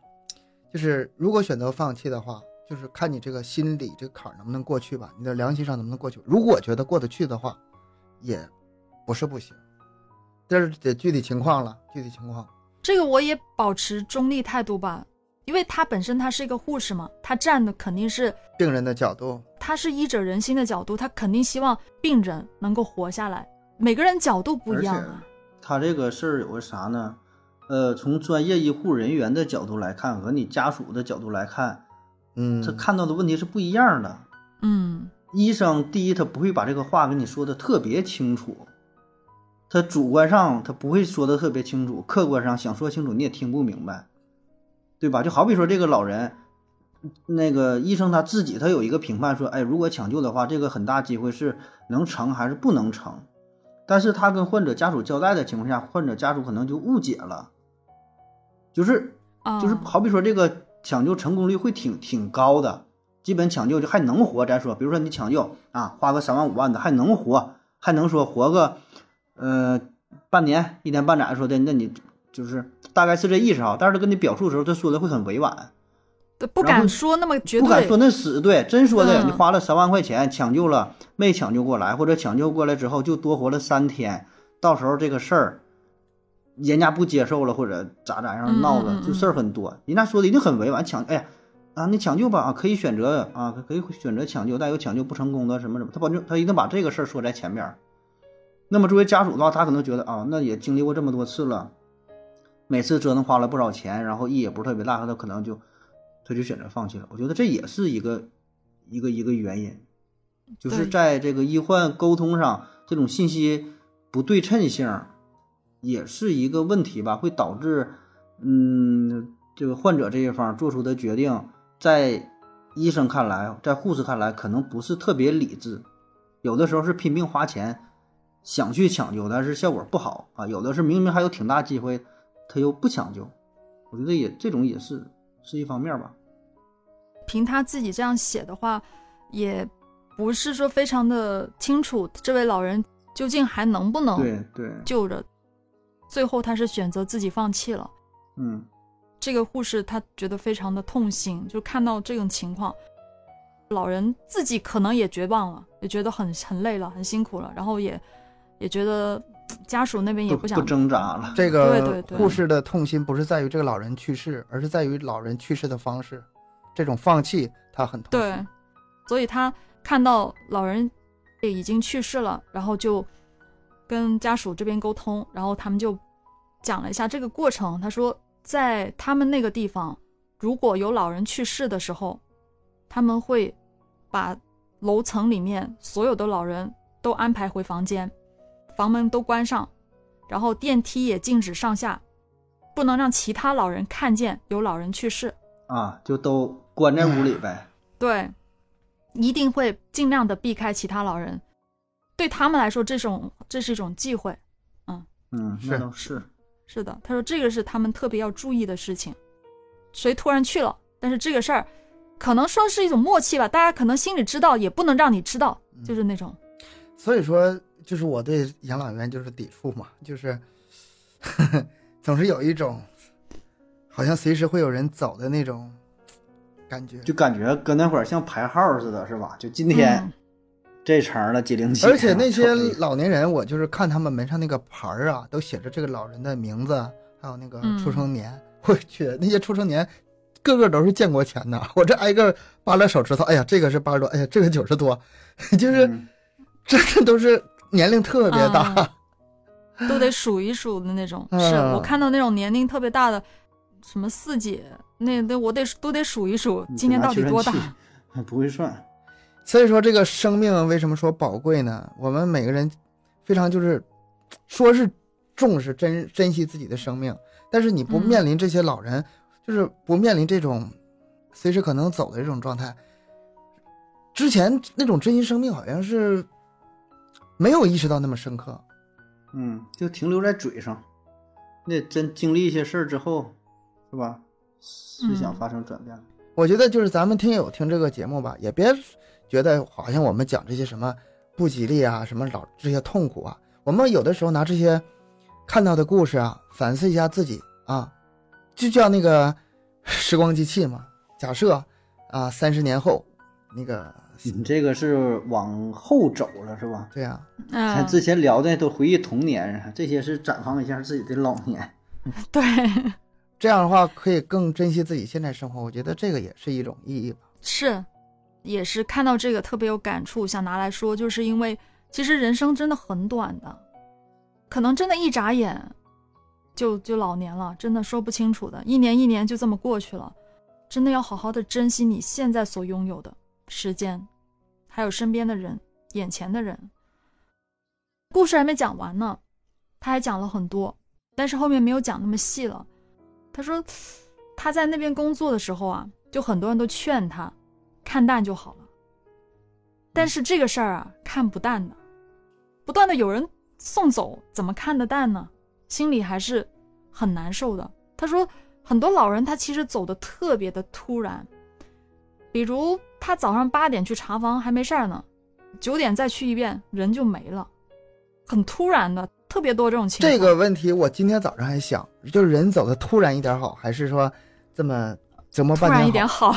就是如果选择放弃的话，就是看你这个心理这个坎儿能不能过去吧，你的良心上能不能过去。如果觉得过得去的话，也不是不行，但是得具体情况了，具体情况。这个我也保持中立态度吧，因为他本身他是一个护士嘛，他站的肯定是病人的角度，他是医者仁心的角度，他肯定希望病人能够活下来。每个人角度不一样啊。他这个事儿有个啥呢？呃，从专业医护人员的角度来看，和你家属的角度来看，嗯，他看到的问题是不一样的。嗯医生第一，他不会把这个话跟你说的特别清楚，他主观上他不会说的特别清楚，客观上想说清楚你也听不明白，对吧？就好比说这个老人，那个医生他自己他有一个评判说，哎，如果抢救的话，这个很大机会是能成还是不能成，但是他跟患者家属交代的情况下，患者家属可能就误解了，就是啊，就是好比说这个抢救成功率会挺挺高的，基本抢救就还能活。咱说，比如说你抢救啊，花个三万五万的还能活，还能说活个呃半年一年半载说的，那你就是大概是这意思哈。但是他跟你表述的时候，他说的会很委婉，不敢说那么绝对。不敢说那死对，真说的、嗯你花了三万块钱抢救了没抢救过来，或者抢救过来之后就多活了三天，到时候这个事儿。人家不接受了，或者咋咋样闹的，就事儿很多。人家说的一定很委婉，抢，哎呀，啊，你抢救吧，啊，可以选择啊，可以选择抢救，但有抢救不成功的什么什么，他保证他一定把这个事儿说在前面。那么作为家属的话，他可能觉得啊，那也经历过这么多次了，每次折腾花了不少钱，然后意义也不是特别大，他可能就他就选择放弃了。我觉得这也是一个一个一个原因，就是在这个医患沟通上，这种信息不对称性也是一个问题吧，会导致嗯这个患者这一方做出的决定，在医生看来，在护士看来可能不是特别理智，有的时候是拼命花钱想去抢救，但是效果不好啊，有的是明明还有挺大机会，他又不抢救，我觉得也这种也是是一方面吧。凭他自己这样写的话，也不是说非常的清楚，这位老人究竟还能不能对对，救着。最后他是选择自己放弃了。嗯这个护士她觉得非常的痛心，就看到这种情况，老人自己可能也绝望了，也觉得很很累了，很辛苦了，然后也也觉得家属那边也想不不挣扎了。这个对对护士的痛心不是在于这个老人去世，而是在于老人去世的方式，这种放弃他很痛心。对，所以他看到老人也已经去世了，然后就跟家属这边沟通，然后他们就讲了一下这个过程。他说，在他们那个地方，如果有老人去世的时候，他们会把楼层里面所有的老人都安排回房间，房门都关上，然后电梯也禁止上下，不能让其他老人看见有老人去世。啊，就都关在屋里呗。对，一定会尽量的避开其他老人。对他们来说，这种这是一种忌讳。嗯，嗯那倒是。是的，他说这个是他们特别要注意的事情。谁突然去了，但是这个事儿，可能说是一种默契吧，大家可能心里知道，也不能让你知道，就是那种。所以说，就是我对养老院就是抵触嘛，就是 *laughs* 总是有一种好像随时会有人走的那种感觉。就感觉跟那会儿像排号似的，是吧？就今天嗯这层的几零几，而且那些老年人，我就是看他们门上那个牌儿啊，都写着这个老人的名字，还有那个嗯出生年。我去，那些出生年，个个都是建国前的。我这挨个扒拉手指头，哎呀，这个是八十多，哎呀，这个九十多，*laughs* 就是、嗯真的都是年龄特别大。啊都得数一数的那种。嗯是我看到那种年龄特别大的，什么四姐，那那我得都得数一数，今年到底多大还？不会算。所以说，这个生命为什么说宝贵呢？我们每个人非常就是说是重视珍珍惜自己的生命，但是你不嗯面临这些老人，就是不面临这种随时可能走的这种状态。之前那种珍惜生命好像是没有意识到那么深刻。嗯，就停留在嘴上。那真经历一些事儿之后，是吧？思想嗯发生转变了。我觉得就是咱们听友听这个节目吧，也别觉得好像我们讲这些什么不吉利啊，什么老这些痛苦啊，我们有的时候拿这些看到的故事啊，反思一下自己啊，就叫那个时光机器嘛。假设啊，三十年后，那个你这个是往后走了，是吧？对呀、咱嗯，之前聊的都回忆童年，这些是展望一下自己的老年。*laughs* 对，这样的话可以更珍惜自己现在生活。我觉得这个也是一种意义吧。是，也是看到这个特别有感触，想拿来说，就是因为其实人生真的很短的，可能真的一眨眼就就老年了，真的说不清楚的，一年一年就这么过去了，真的要好好的珍惜你现在所拥有的时间，还有身边的人，眼前的人。故事还没讲完呢，他还讲了很多，但是后面没有讲那么细了。他说他在那边工作的时候啊，就很多人都劝他看淡就好了。但是这个事儿啊，看不淡的，不断的有人送走，怎么看得淡呢？心里还是很难受的。他说，很多老人他其实走的特别的突然，比如他早上八点去查房还没事儿呢，九点再去一遍人就没了，很突然的，特别多这种情况。这个问题我今天早上还想，就是人走的突然一点好，还是说这么折磨半天好？然一点好，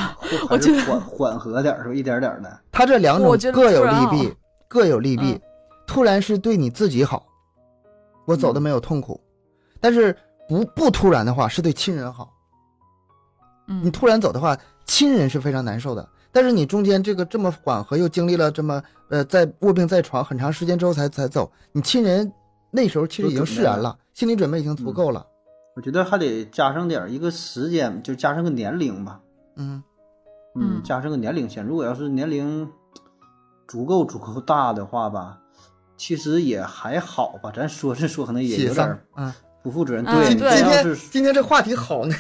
我觉得缓缓和点儿，是吧？一点点的。他这两种各有利弊，各有利弊嗯。突然是对你自己好，我走的没有痛苦，但是不不突然的话是对亲人好。你嗯，突然走的话，亲人是非常难受的。但是你中间这个这么缓和，又经历了这么呃在卧病在床很长时间之后才才走，你亲人那时候其实已经释然了，心理准备已经足够了。我觉得还得加上点儿一个时间，就加上个年龄吧。嗯，嗯加上个年龄先。如果要是年龄足够足够大的话吧，其实也还好吧。咱说是说，可能也有点儿啊。不负责任。嗯对，今天今天这话题好呢，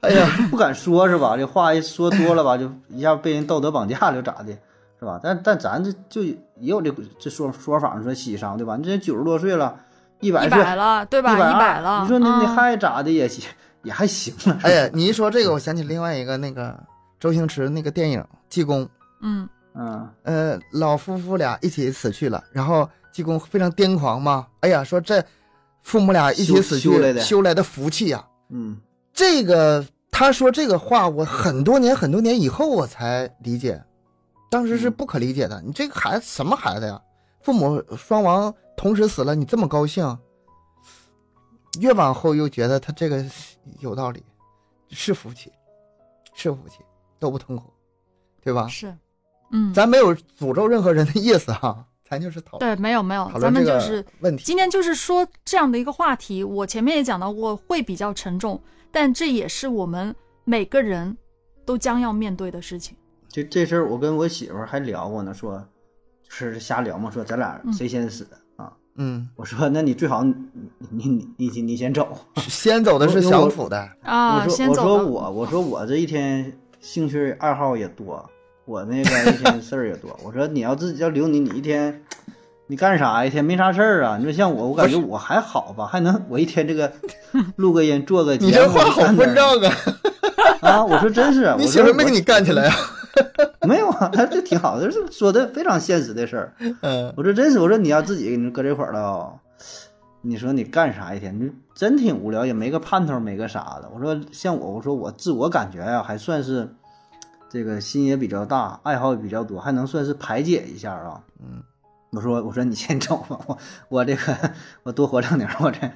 哎呀，*laughs* 不敢说是吧？这话一说多了吧，就一下被人道德绑架了，咋的，是吧？但但咱这就也有这这说说法说喜丧对吧？你这九十多岁了，一百一岁，了，对吧？一一百了，你说你你嗯还咋的也也还行了。哎呀，你一说这个，我想起另外一个那个周星驰那个电影《济公》，嗯嗯，呃，老夫妇俩一起死去了，然后济公非常癫狂嘛，哎呀，说这父母俩一起死去修修来的修来的福气呀、嗯这个他说这个话，我很多年很多年以后我才理解，当时是不可理解的。你这个孩子什么孩子呀？父母双亡同时死了，你这么高兴？越往后又觉得他这个有道理，是福气，是福气，都不痛苦，对吧？是，嗯，咱没有诅咒任何人的意思哈，咱就是讨对，没有没有，咱们就是问题。今天就是说这样的一个话题，我前面也讲到过，会比较沉重，但这也是我们每个人都将要面对的事情。就这事儿，我跟我媳妇儿还聊过呢，说就是瞎聊嘛，说咱俩嗯谁先死、啊？嗯，我说那你最好你你你你你先走。先走的是享福的，啊，我说我先走了。说我我说我这一天兴趣爱好也多，我那个一天事儿也多。我说你要自己要留你，你一天你干啥？一天没啥事儿啊？你说像我，我感觉我还好吧，还能我一天这个 *laughs* 录个音做个节目。你这话好混账啊！啊！我说真是，*laughs* 我你媳妇没跟你干起来啊？*laughs* 没有啊？这挺好的，这说的非常现实的事儿。嗯，我说真是，我说你要自己你搁这块儿了，你说你干啥一天？你真挺无聊，也没个盼头，没个啥的。我说像我，我说我自我感觉呀、还算是这个心也比较大，爱好也比较多，还能算是排解一下啊。嗯，我说我说你先走吧，我我这个我多活两年，我这。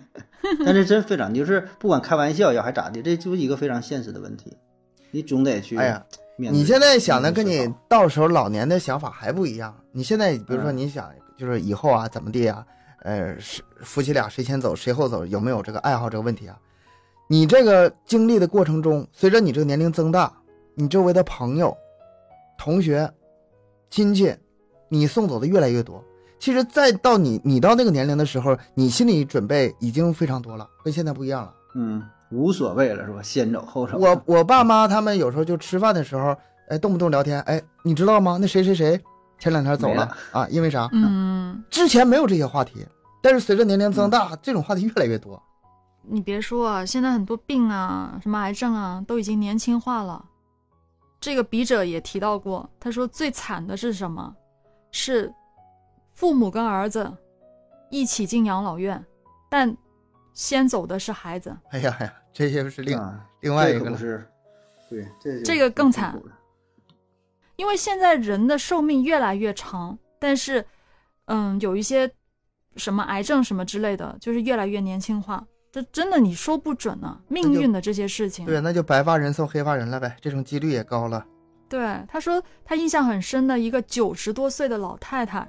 但是真非常，就是不管开玩笑也好还咋的，这就是一个非常现实的问题，你总得去哎呀，你现在想的跟你到时候老年的想法还不一样。你现在比如说嗯你想就是以后啊怎么地啊，呃，是夫妻俩谁先走谁后走，有没有这个爱好这个问题啊？你这个经历的过程中，随着你这个年龄增大，你周围的朋友、同学、亲戚，你送走的越来越多。其实再到你你到那个年龄的时候，你心理准备已经非常多了，跟现在不一样了。嗯，无所谓了是吧？先走后走。我我爸妈他们有时候就吃饭的时候，哎，动不动聊天，哎，你知道吗？那谁谁谁前两天走了了啊？因为啥？嗯，之前没有这些话题，但是随着年龄增大，这种话题越来越多。你别说啊，现在很多病啊，什么癌症啊，都已经年轻化了。这个笔者也提到过，他说最惨的是什么？是父母跟儿子一起进养老院，但先走的是孩子。哎呀呀，这又是另、啊另外一个了。对，这这个更惨因为现在人的寿命越来越长，但是，嗯，有一些什么癌症什么之类的，就是越来越年轻化。这真的你说不准呢、命运的这些事情。对，那就白发人送黑发人了呗，这种几率也高了。对，他说他印象很深的一个九十多岁的老太太，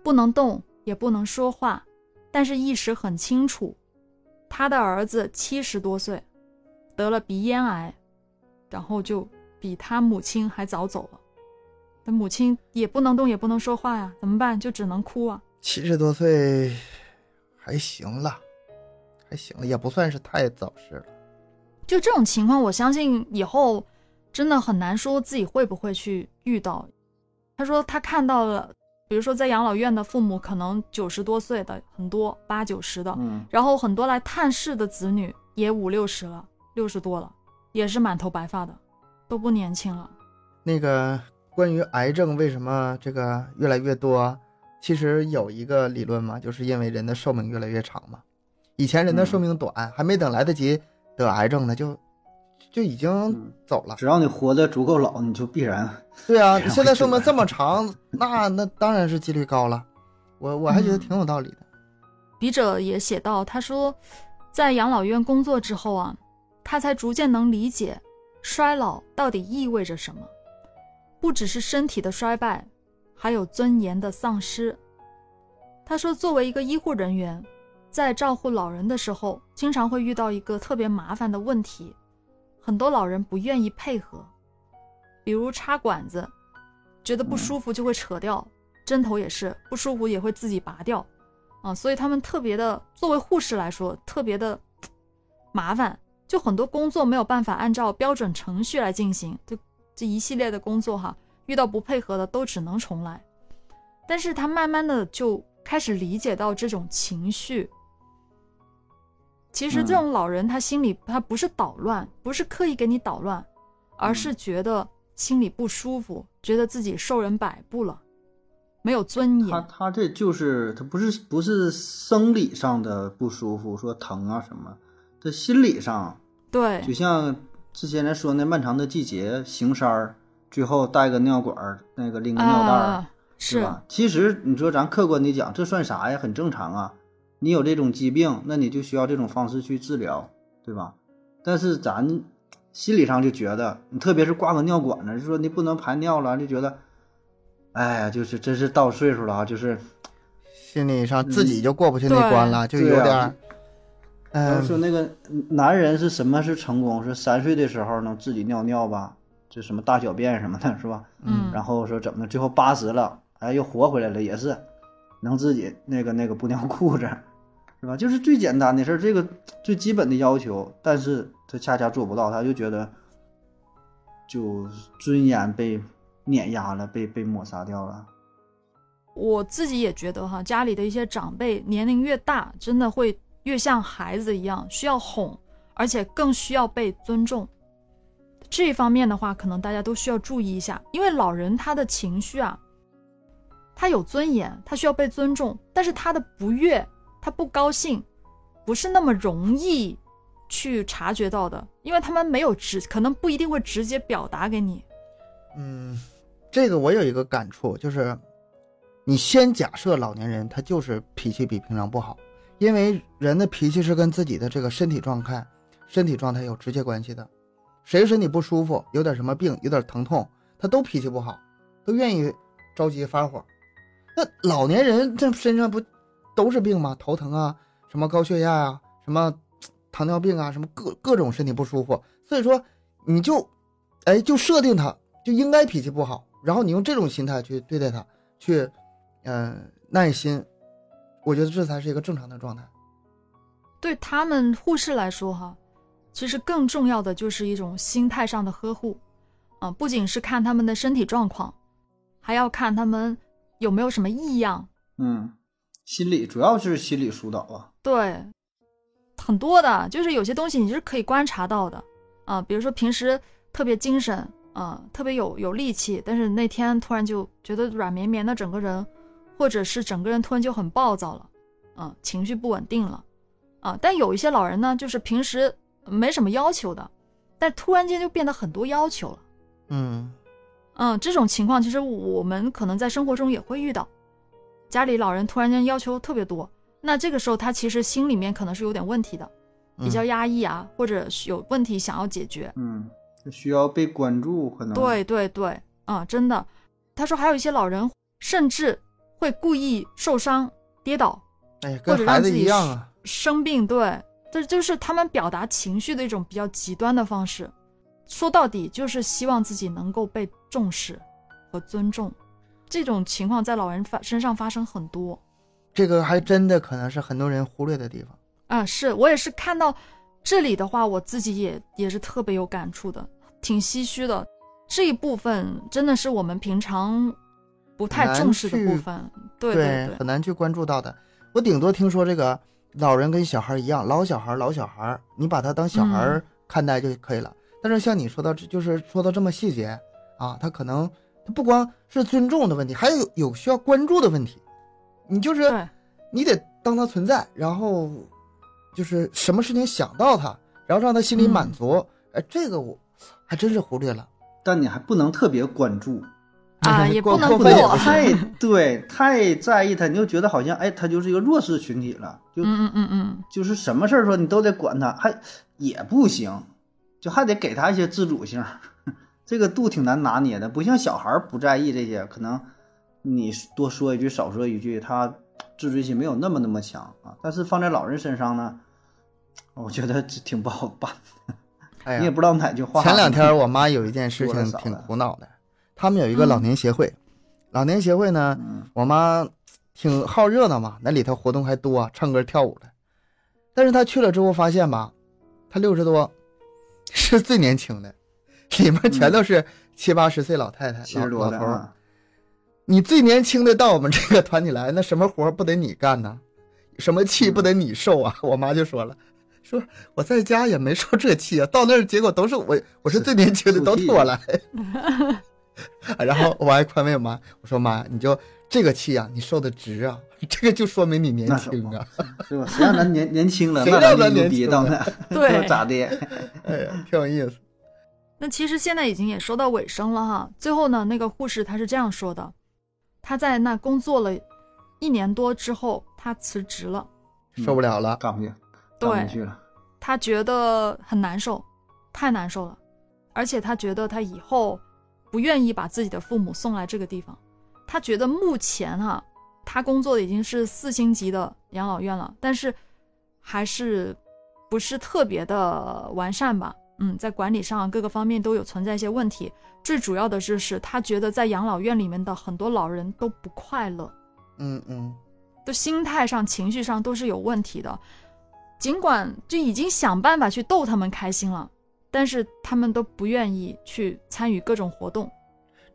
不能动也不能说话，但是意识很清楚。他的儿子七十多岁，得了鼻咽癌，然后就比他母亲还早走了。他母亲也不能动也不能说话呀，怎么办？就只能哭啊。七十多岁还行了，还行了，也不算是太早逝了。就这种情况，我相信以后真的很难说自己会不会去遇到。他说他看到了，比如说在养老院的父母可能九十多岁的很多，八九十的，嗯，然后很多来探视的子女也五六十了，六十多了，也是满头白发的，都不年轻了。那个关于癌症为什么这个越来越多，其实有一个理论嘛，就是因为人的寿命越来越长嘛。以前人的寿命短，还没等来得及得癌症呢，就就已经嗯走了。只要你活得足够老，你就必然 *laughs* 对啊，现在寿命这么长，那那当然是几率高了。我我还觉得嗯挺有道理的。笔者也写到，他说，在养老院工作之后啊，他才逐渐能理解衰老到底意味着什么，不只是身体的衰败，还有尊严的丧失。他说，作为一个医护人员，在照顾老人的时候，经常会遇到一个特别麻烦的问题，很多老人不愿意配合，比如插管子，觉得不舒服就会扯掉，针头也是不舒服也会自己拔掉。啊，所以他们特别的，作为护士来说，特别的麻烦，就很多工作没有办法按照标准程序来进行，就这一系列的工作哈，遇到不配合的都只能重来。但是他慢慢的就开始理解到这种情绪。其实这种老人他心里他不是捣乱，不是刻意给你捣乱，而是觉得心里不舒服，觉得自己受人摆布了，没有尊严。他他这就是他不是不是生理上的不舒服，说疼啊什么，他心理上对就像之前咱说那漫长的季节，行山儿，最后带个尿管儿，那个拎个尿袋儿，啊，是吧？其实你说咱客观的讲，这算啥呀？很正常啊。你有这种疾病，那你就需要这种方式去治疗，对吧？但是咱心理上就觉得，你特别是挂个尿管子，就说你不能排尿了，就觉得，哎呀，就是真是到岁数了啊，就是心理上自己就过不去那关了，就有点然后说那个男人是什么是成功？是三岁的时候能自己尿尿吧？就什么大小便什么的，是吧？嗯，然后说怎么的，最后八十了，哎，又活回来了，也是，能自己那个那个不尿裤子，是吧？就是最简单的事儿，这个最基本的要求，但是他恰恰做不到，他就觉得就尊严被碾压了，被被抹杀掉了。我自己也觉得哈，家里的一些长辈年龄越大，真的会越像孩子一样，需要哄，而且更需要被尊重。这一方面的话，可能大家都需要注意一下，因为老人他的情绪啊，他有尊严，他需要被尊重，但是他的不悦，他不高兴，不是那么容易去察觉到的，因为他们没有直，可能不一定会直接表达给你。嗯，这个我有一个感触，就是你先假设老年人他就是脾气比平常不好，因为人的脾气是跟自己的这个身体状态、身体状态有直接关系的。谁身体不舒服，有点什么病，有点疼痛，他都脾气不好，都愿意着急发火。那老年人这身上不都是病嘛？头疼啊，什么高血压啊，什么 *tsk* 糖尿病啊，什么各各种身体不舒服。所以说，你就，哎，就设定他就应该脾气不好，然后你用这种心态去对待他，去，嗯、耐心。我觉得这才是一个正常的状态。对他们护士来说，哈，其实更重要的就是一种心态上的呵护，啊、不仅是看他们的身体状况，还要看他们有没有什么异样。嗯，心理主要是心理疏导啊。对，很多的，就是有些东西你是可以观察到的，啊、比如说平时特别精神，啊、特别有有力气，但是那天突然就觉得软绵绵的整个人，或者是整个人突然就很暴躁了，啊、情绪不稳定了，啊、但有一些老人呢，就是平时没什么要求的，但突然间就变得很多要求了。嗯嗯，这种情况其实我们可能在生活中也会遇到，家里老人突然间要求特别多，那这个时候他其实心里面可能是有点问题的，比较嗯压抑啊，或者有问题想要解决。嗯，需要被关注，可能对对对，啊、真的，他说还有一些老人甚至会故意受伤、跌倒、哎，或者跟孩子让自己一样啊。生病，对，这就是他们表达情绪的一种比较极端的方式。说到底，就是希望自己能够被重视和尊重。这种情况在老人发身上发生很多这个还真的可能是很多人忽略的地方。啊，是我也是看到这里的话，我自己也也是特别有感触的，挺唏嘘的。这一部分真的是我们平常不太重视的部分，对对对很难去关注到的。我顶多听说这个老人跟小孩一样，老小孩老小孩，你把他当小孩嗯看待就可以了。但是像你说到，就是说到这么细节啊，他可能他不光是尊重的问题，还有有需要关注的问题。你就是你得当他存在，然后就是什么事情想到他，然后让他心里满足。哎，这个我还真是忽略了。但你还不能特别关注，啊，也过不能太 *laughs* 对，太在意他，你就觉得好像哎，他就是一个弱势群体了，就、嗯嗯嗯嗯，就是什么事儿说你都得管他，还也不行，就还得给他一些自主性，这个度挺难拿捏的，不像小孩儿不在意这些，可能你多说一句少说一句，他自尊心没有那么那么强啊，但是放在老人身上呢，我觉得挺不好办，哎，你也不知道哪句话。前两天我妈有一件事情挺苦恼的，他们有一个老年协会，老年协会呢，嗯我妈挺好热闹嘛，那里头活动还多，唱歌跳舞的。但是她去了之后发现吧，她六十多，*laughs* 是最年轻的，*laughs* 里面全都是七八十岁老太太、七十多老老头你最年轻的到我们这个团体来，那什么活不得你干呢？什么气不得你受啊？*laughs* 我妈就说了，说我在家也没受这气啊，到那儿结果都是我，我是是最年轻的，都替我来。*laughs* 然后我还宽慰我妈，我说妈，你就这个气啊，你受的值啊，这个就说明你年轻啊。是吧？谁让咱年年轻了，谁让咱年轻了当然，对咋的？哎呀，挺有意思。那其实现在已经也说到尾声了哈。最后呢，那个护士她是这样说的：她在那工作了一年多之后，她辞职了。受不了了，干不去，对干不去了。她觉得很难受，太难受了，而且她觉得她以后不愿意把自己的父母送来这个地方。她觉得目前哈、她工作的已经是四星级的养老院了，但是还是不是特别的完善吧？嗯，在管理上各个方面都有存在一些问题。最主要的就是他觉得在养老院里面的很多老人都不快乐。嗯嗯，都心态上、情绪上都是有问题的。尽管就已经想办法去逗他们开心了，但是他们都不愿意去参与各种活动。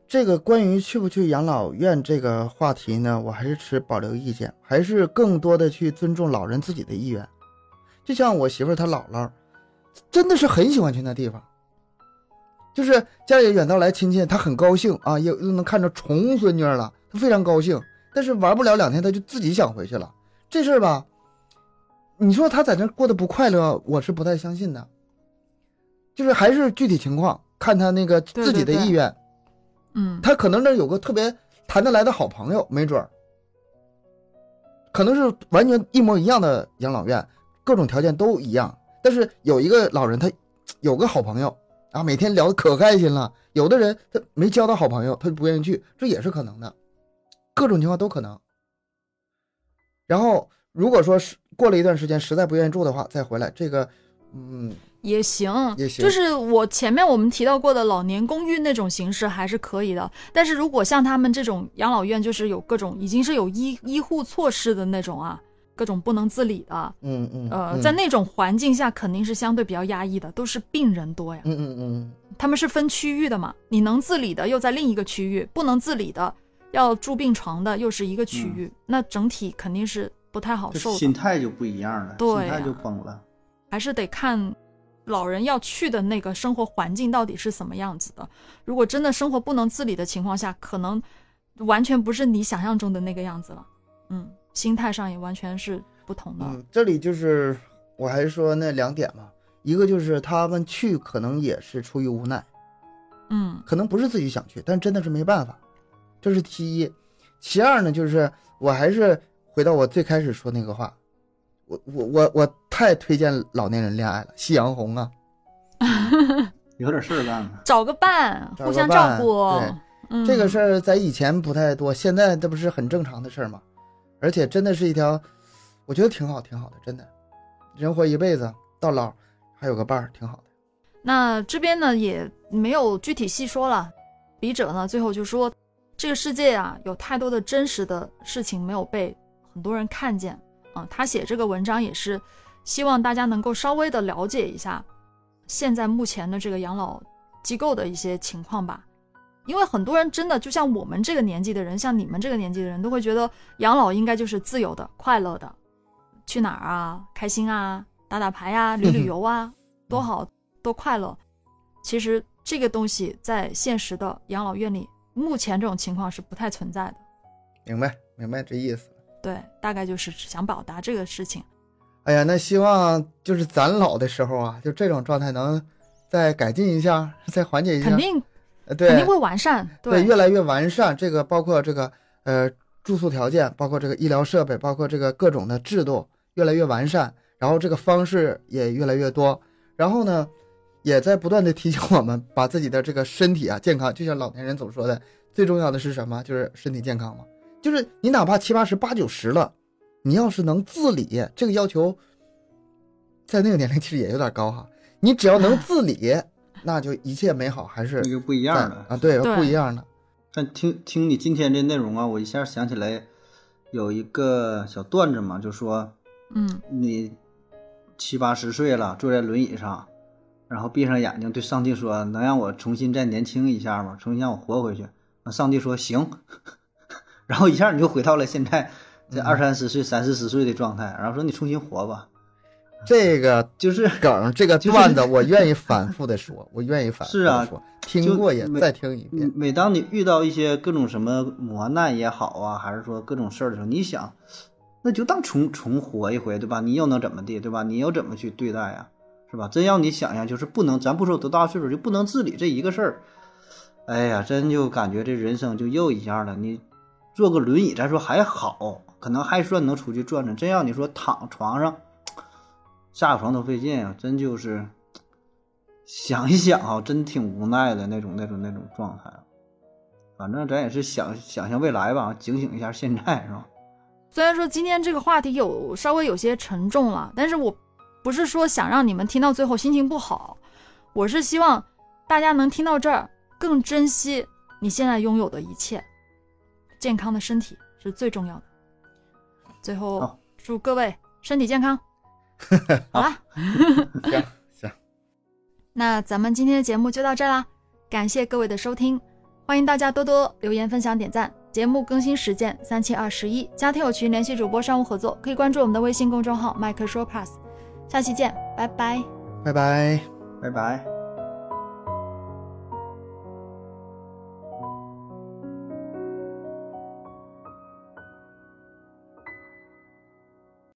这个关于去不去养老院这个话题呢，我还是持保留意见，还是更多的去尊重老人自己的意愿。就像我媳妇儿她姥姥，真的是很喜欢去那地方，就是家里远道来亲戚，他很高兴啊，又又能看着重孙女了，他非常高兴。但是玩不了两天，他就自己想回去了。这事儿吧，你说他在那过得不快乐，我是不太相信的。就是还是具体情况，看他那个自己的意愿。嗯，他可能那有个特别谈得来的好朋友，没准儿，可能是完全一模一样的养老院，各种条件都一样，但是有一个老人他有个好朋友啊，每天聊的可开心了。有的人他没交到好朋友，他就不愿意去，这也是可能的，各种情况都可能。然后如果说是过了一段时间实在不愿意住的话，再回来，这个，嗯。也行，也行，就是我前面我们提到过的老年公寓那种形式还是可以的。但是如果像他们这种养老院，就是有各种已经是有医医护措施的那种啊，各种不能自理的，嗯嗯，呃，在那种环境下肯定是相对比较压抑的，都是病人多呀。嗯嗯嗯，他们是分区域的嘛，你能自理的又在另一个区域，不能自理的要住病床的又是一个区域，那整体肯定是不太好受。心态就不一样了，对，心态就崩了，还是得看。老人要去的那个生活环境到底是什么样子的？如果真的生活不能自理的情况下，可能完全不是你想象中的那个样子了。嗯，心态上也完全是不同的。嗯，这里就是我还是说那两点嘛，一个就是他们去可能也是出于无奈，嗯，可能不是自己想去，但真的是没办法，这是其一。其二呢，就是我还是回到我最开始说那个话。我我我我太推荐老年人恋爱了，夕阳红啊，*laughs* 有点事儿干，找个伴，互相照顾。对，这个事儿在以前不太多，现在这不是很正常的事儿吗？而且真的是一条，我觉得挺好，挺好的，真的。人活一辈子，到老还有个伴儿，挺好的。那这边呢也没有具体细说了，笔者呢最后就说，这个世界啊有太多的真实的事情没有被很多人看见啊。他写这个文章也是希望大家能够稍微的了解一下现在目前的这个养老机构的一些情况吧，因为很多人真的就像我们这个年纪的人，像你们这个年纪的人都会觉得养老应该就是自由的、快乐的，去哪儿啊，开心啊，打打牌啊，*laughs* 旅旅游啊，多好多快乐。其实这个东西在现实的养老院里，目前这种情况是不太存在的。明白，明白这意思。对，大概就是想表达这个事情。哎呀，那希望就是咱老的时候啊，就这种状态能再改进一下，再缓解一下。肯定，呃，对，肯定会完善。对，越来越完善。这个包括这个呃住宿条件，包括这个医疗设备，包括这个各种的制度越来越完善，然后这个方式也越来越多。然后呢，也在不断的提醒我们，把自己的这个身体啊健康，就像老年人总说的，最重要的是什么？就是身体健康嘛。就是你哪怕七八十、八九十了，你要是能自理，这个要求在那个年龄其实也有点高哈。你只要能自理，那就一切美好，还是那就不一样了啊！对，不一样的。但听听你今天这内容啊，我一下想起来有一个小段子嘛，就说，嗯，你七八十岁了，坐在轮椅上，然后闭上眼睛对上帝说：“能让我重新再年轻一下吗？重新让我活回去？”那上帝说：“行。*laughs* ”然后一下你就回到了现在这二三十岁、三四十岁的状态，然后说你重新活吧。这个 *laughs* 就是梗，这个段子我愿意反复的说，我愿意反复的说，听过也再听一遍。每当你遇到一些各种什么磨难也好啊，还是说各种事儿的时候，你想，那就当重重活一回，对吧？你又能怎么地，对吧？你又怎么去对待呀，是吧？真要你想想，就是不能，咱不说多大岁数就不能自理这一个事儿，哎呀，真就感觉这人生就又一样了，你。坐个轮椅，咱说还好，可能还算能出去转转。真要你说躺床上，下床都费劲啊！真就是想一想啊，真挺无奈的那种、那种、那种状态。反正咱也是想想象未来吧，警醒一下现在，是吧？*laughs* 虽然说今天这个话题有稍微有些沉重了，但是我不是说想让你们听到最后心情不好，我是希望大家能听到这儿更珍惜你现在拥有的一切。健康的身体是最重要的。最后祝各位身体健康。*laughs* 好啦，*laughs* 行行，那咱们今天的节目就到这啦，感谢各位的收听，欢迎大家多多留言、分享、点赞。节目更新时间三七二十一，加听友群联系主播商务合作，可以关注我们的微信公众号麦克说 Plus。下期见，拜拜。拜拜。拜拜。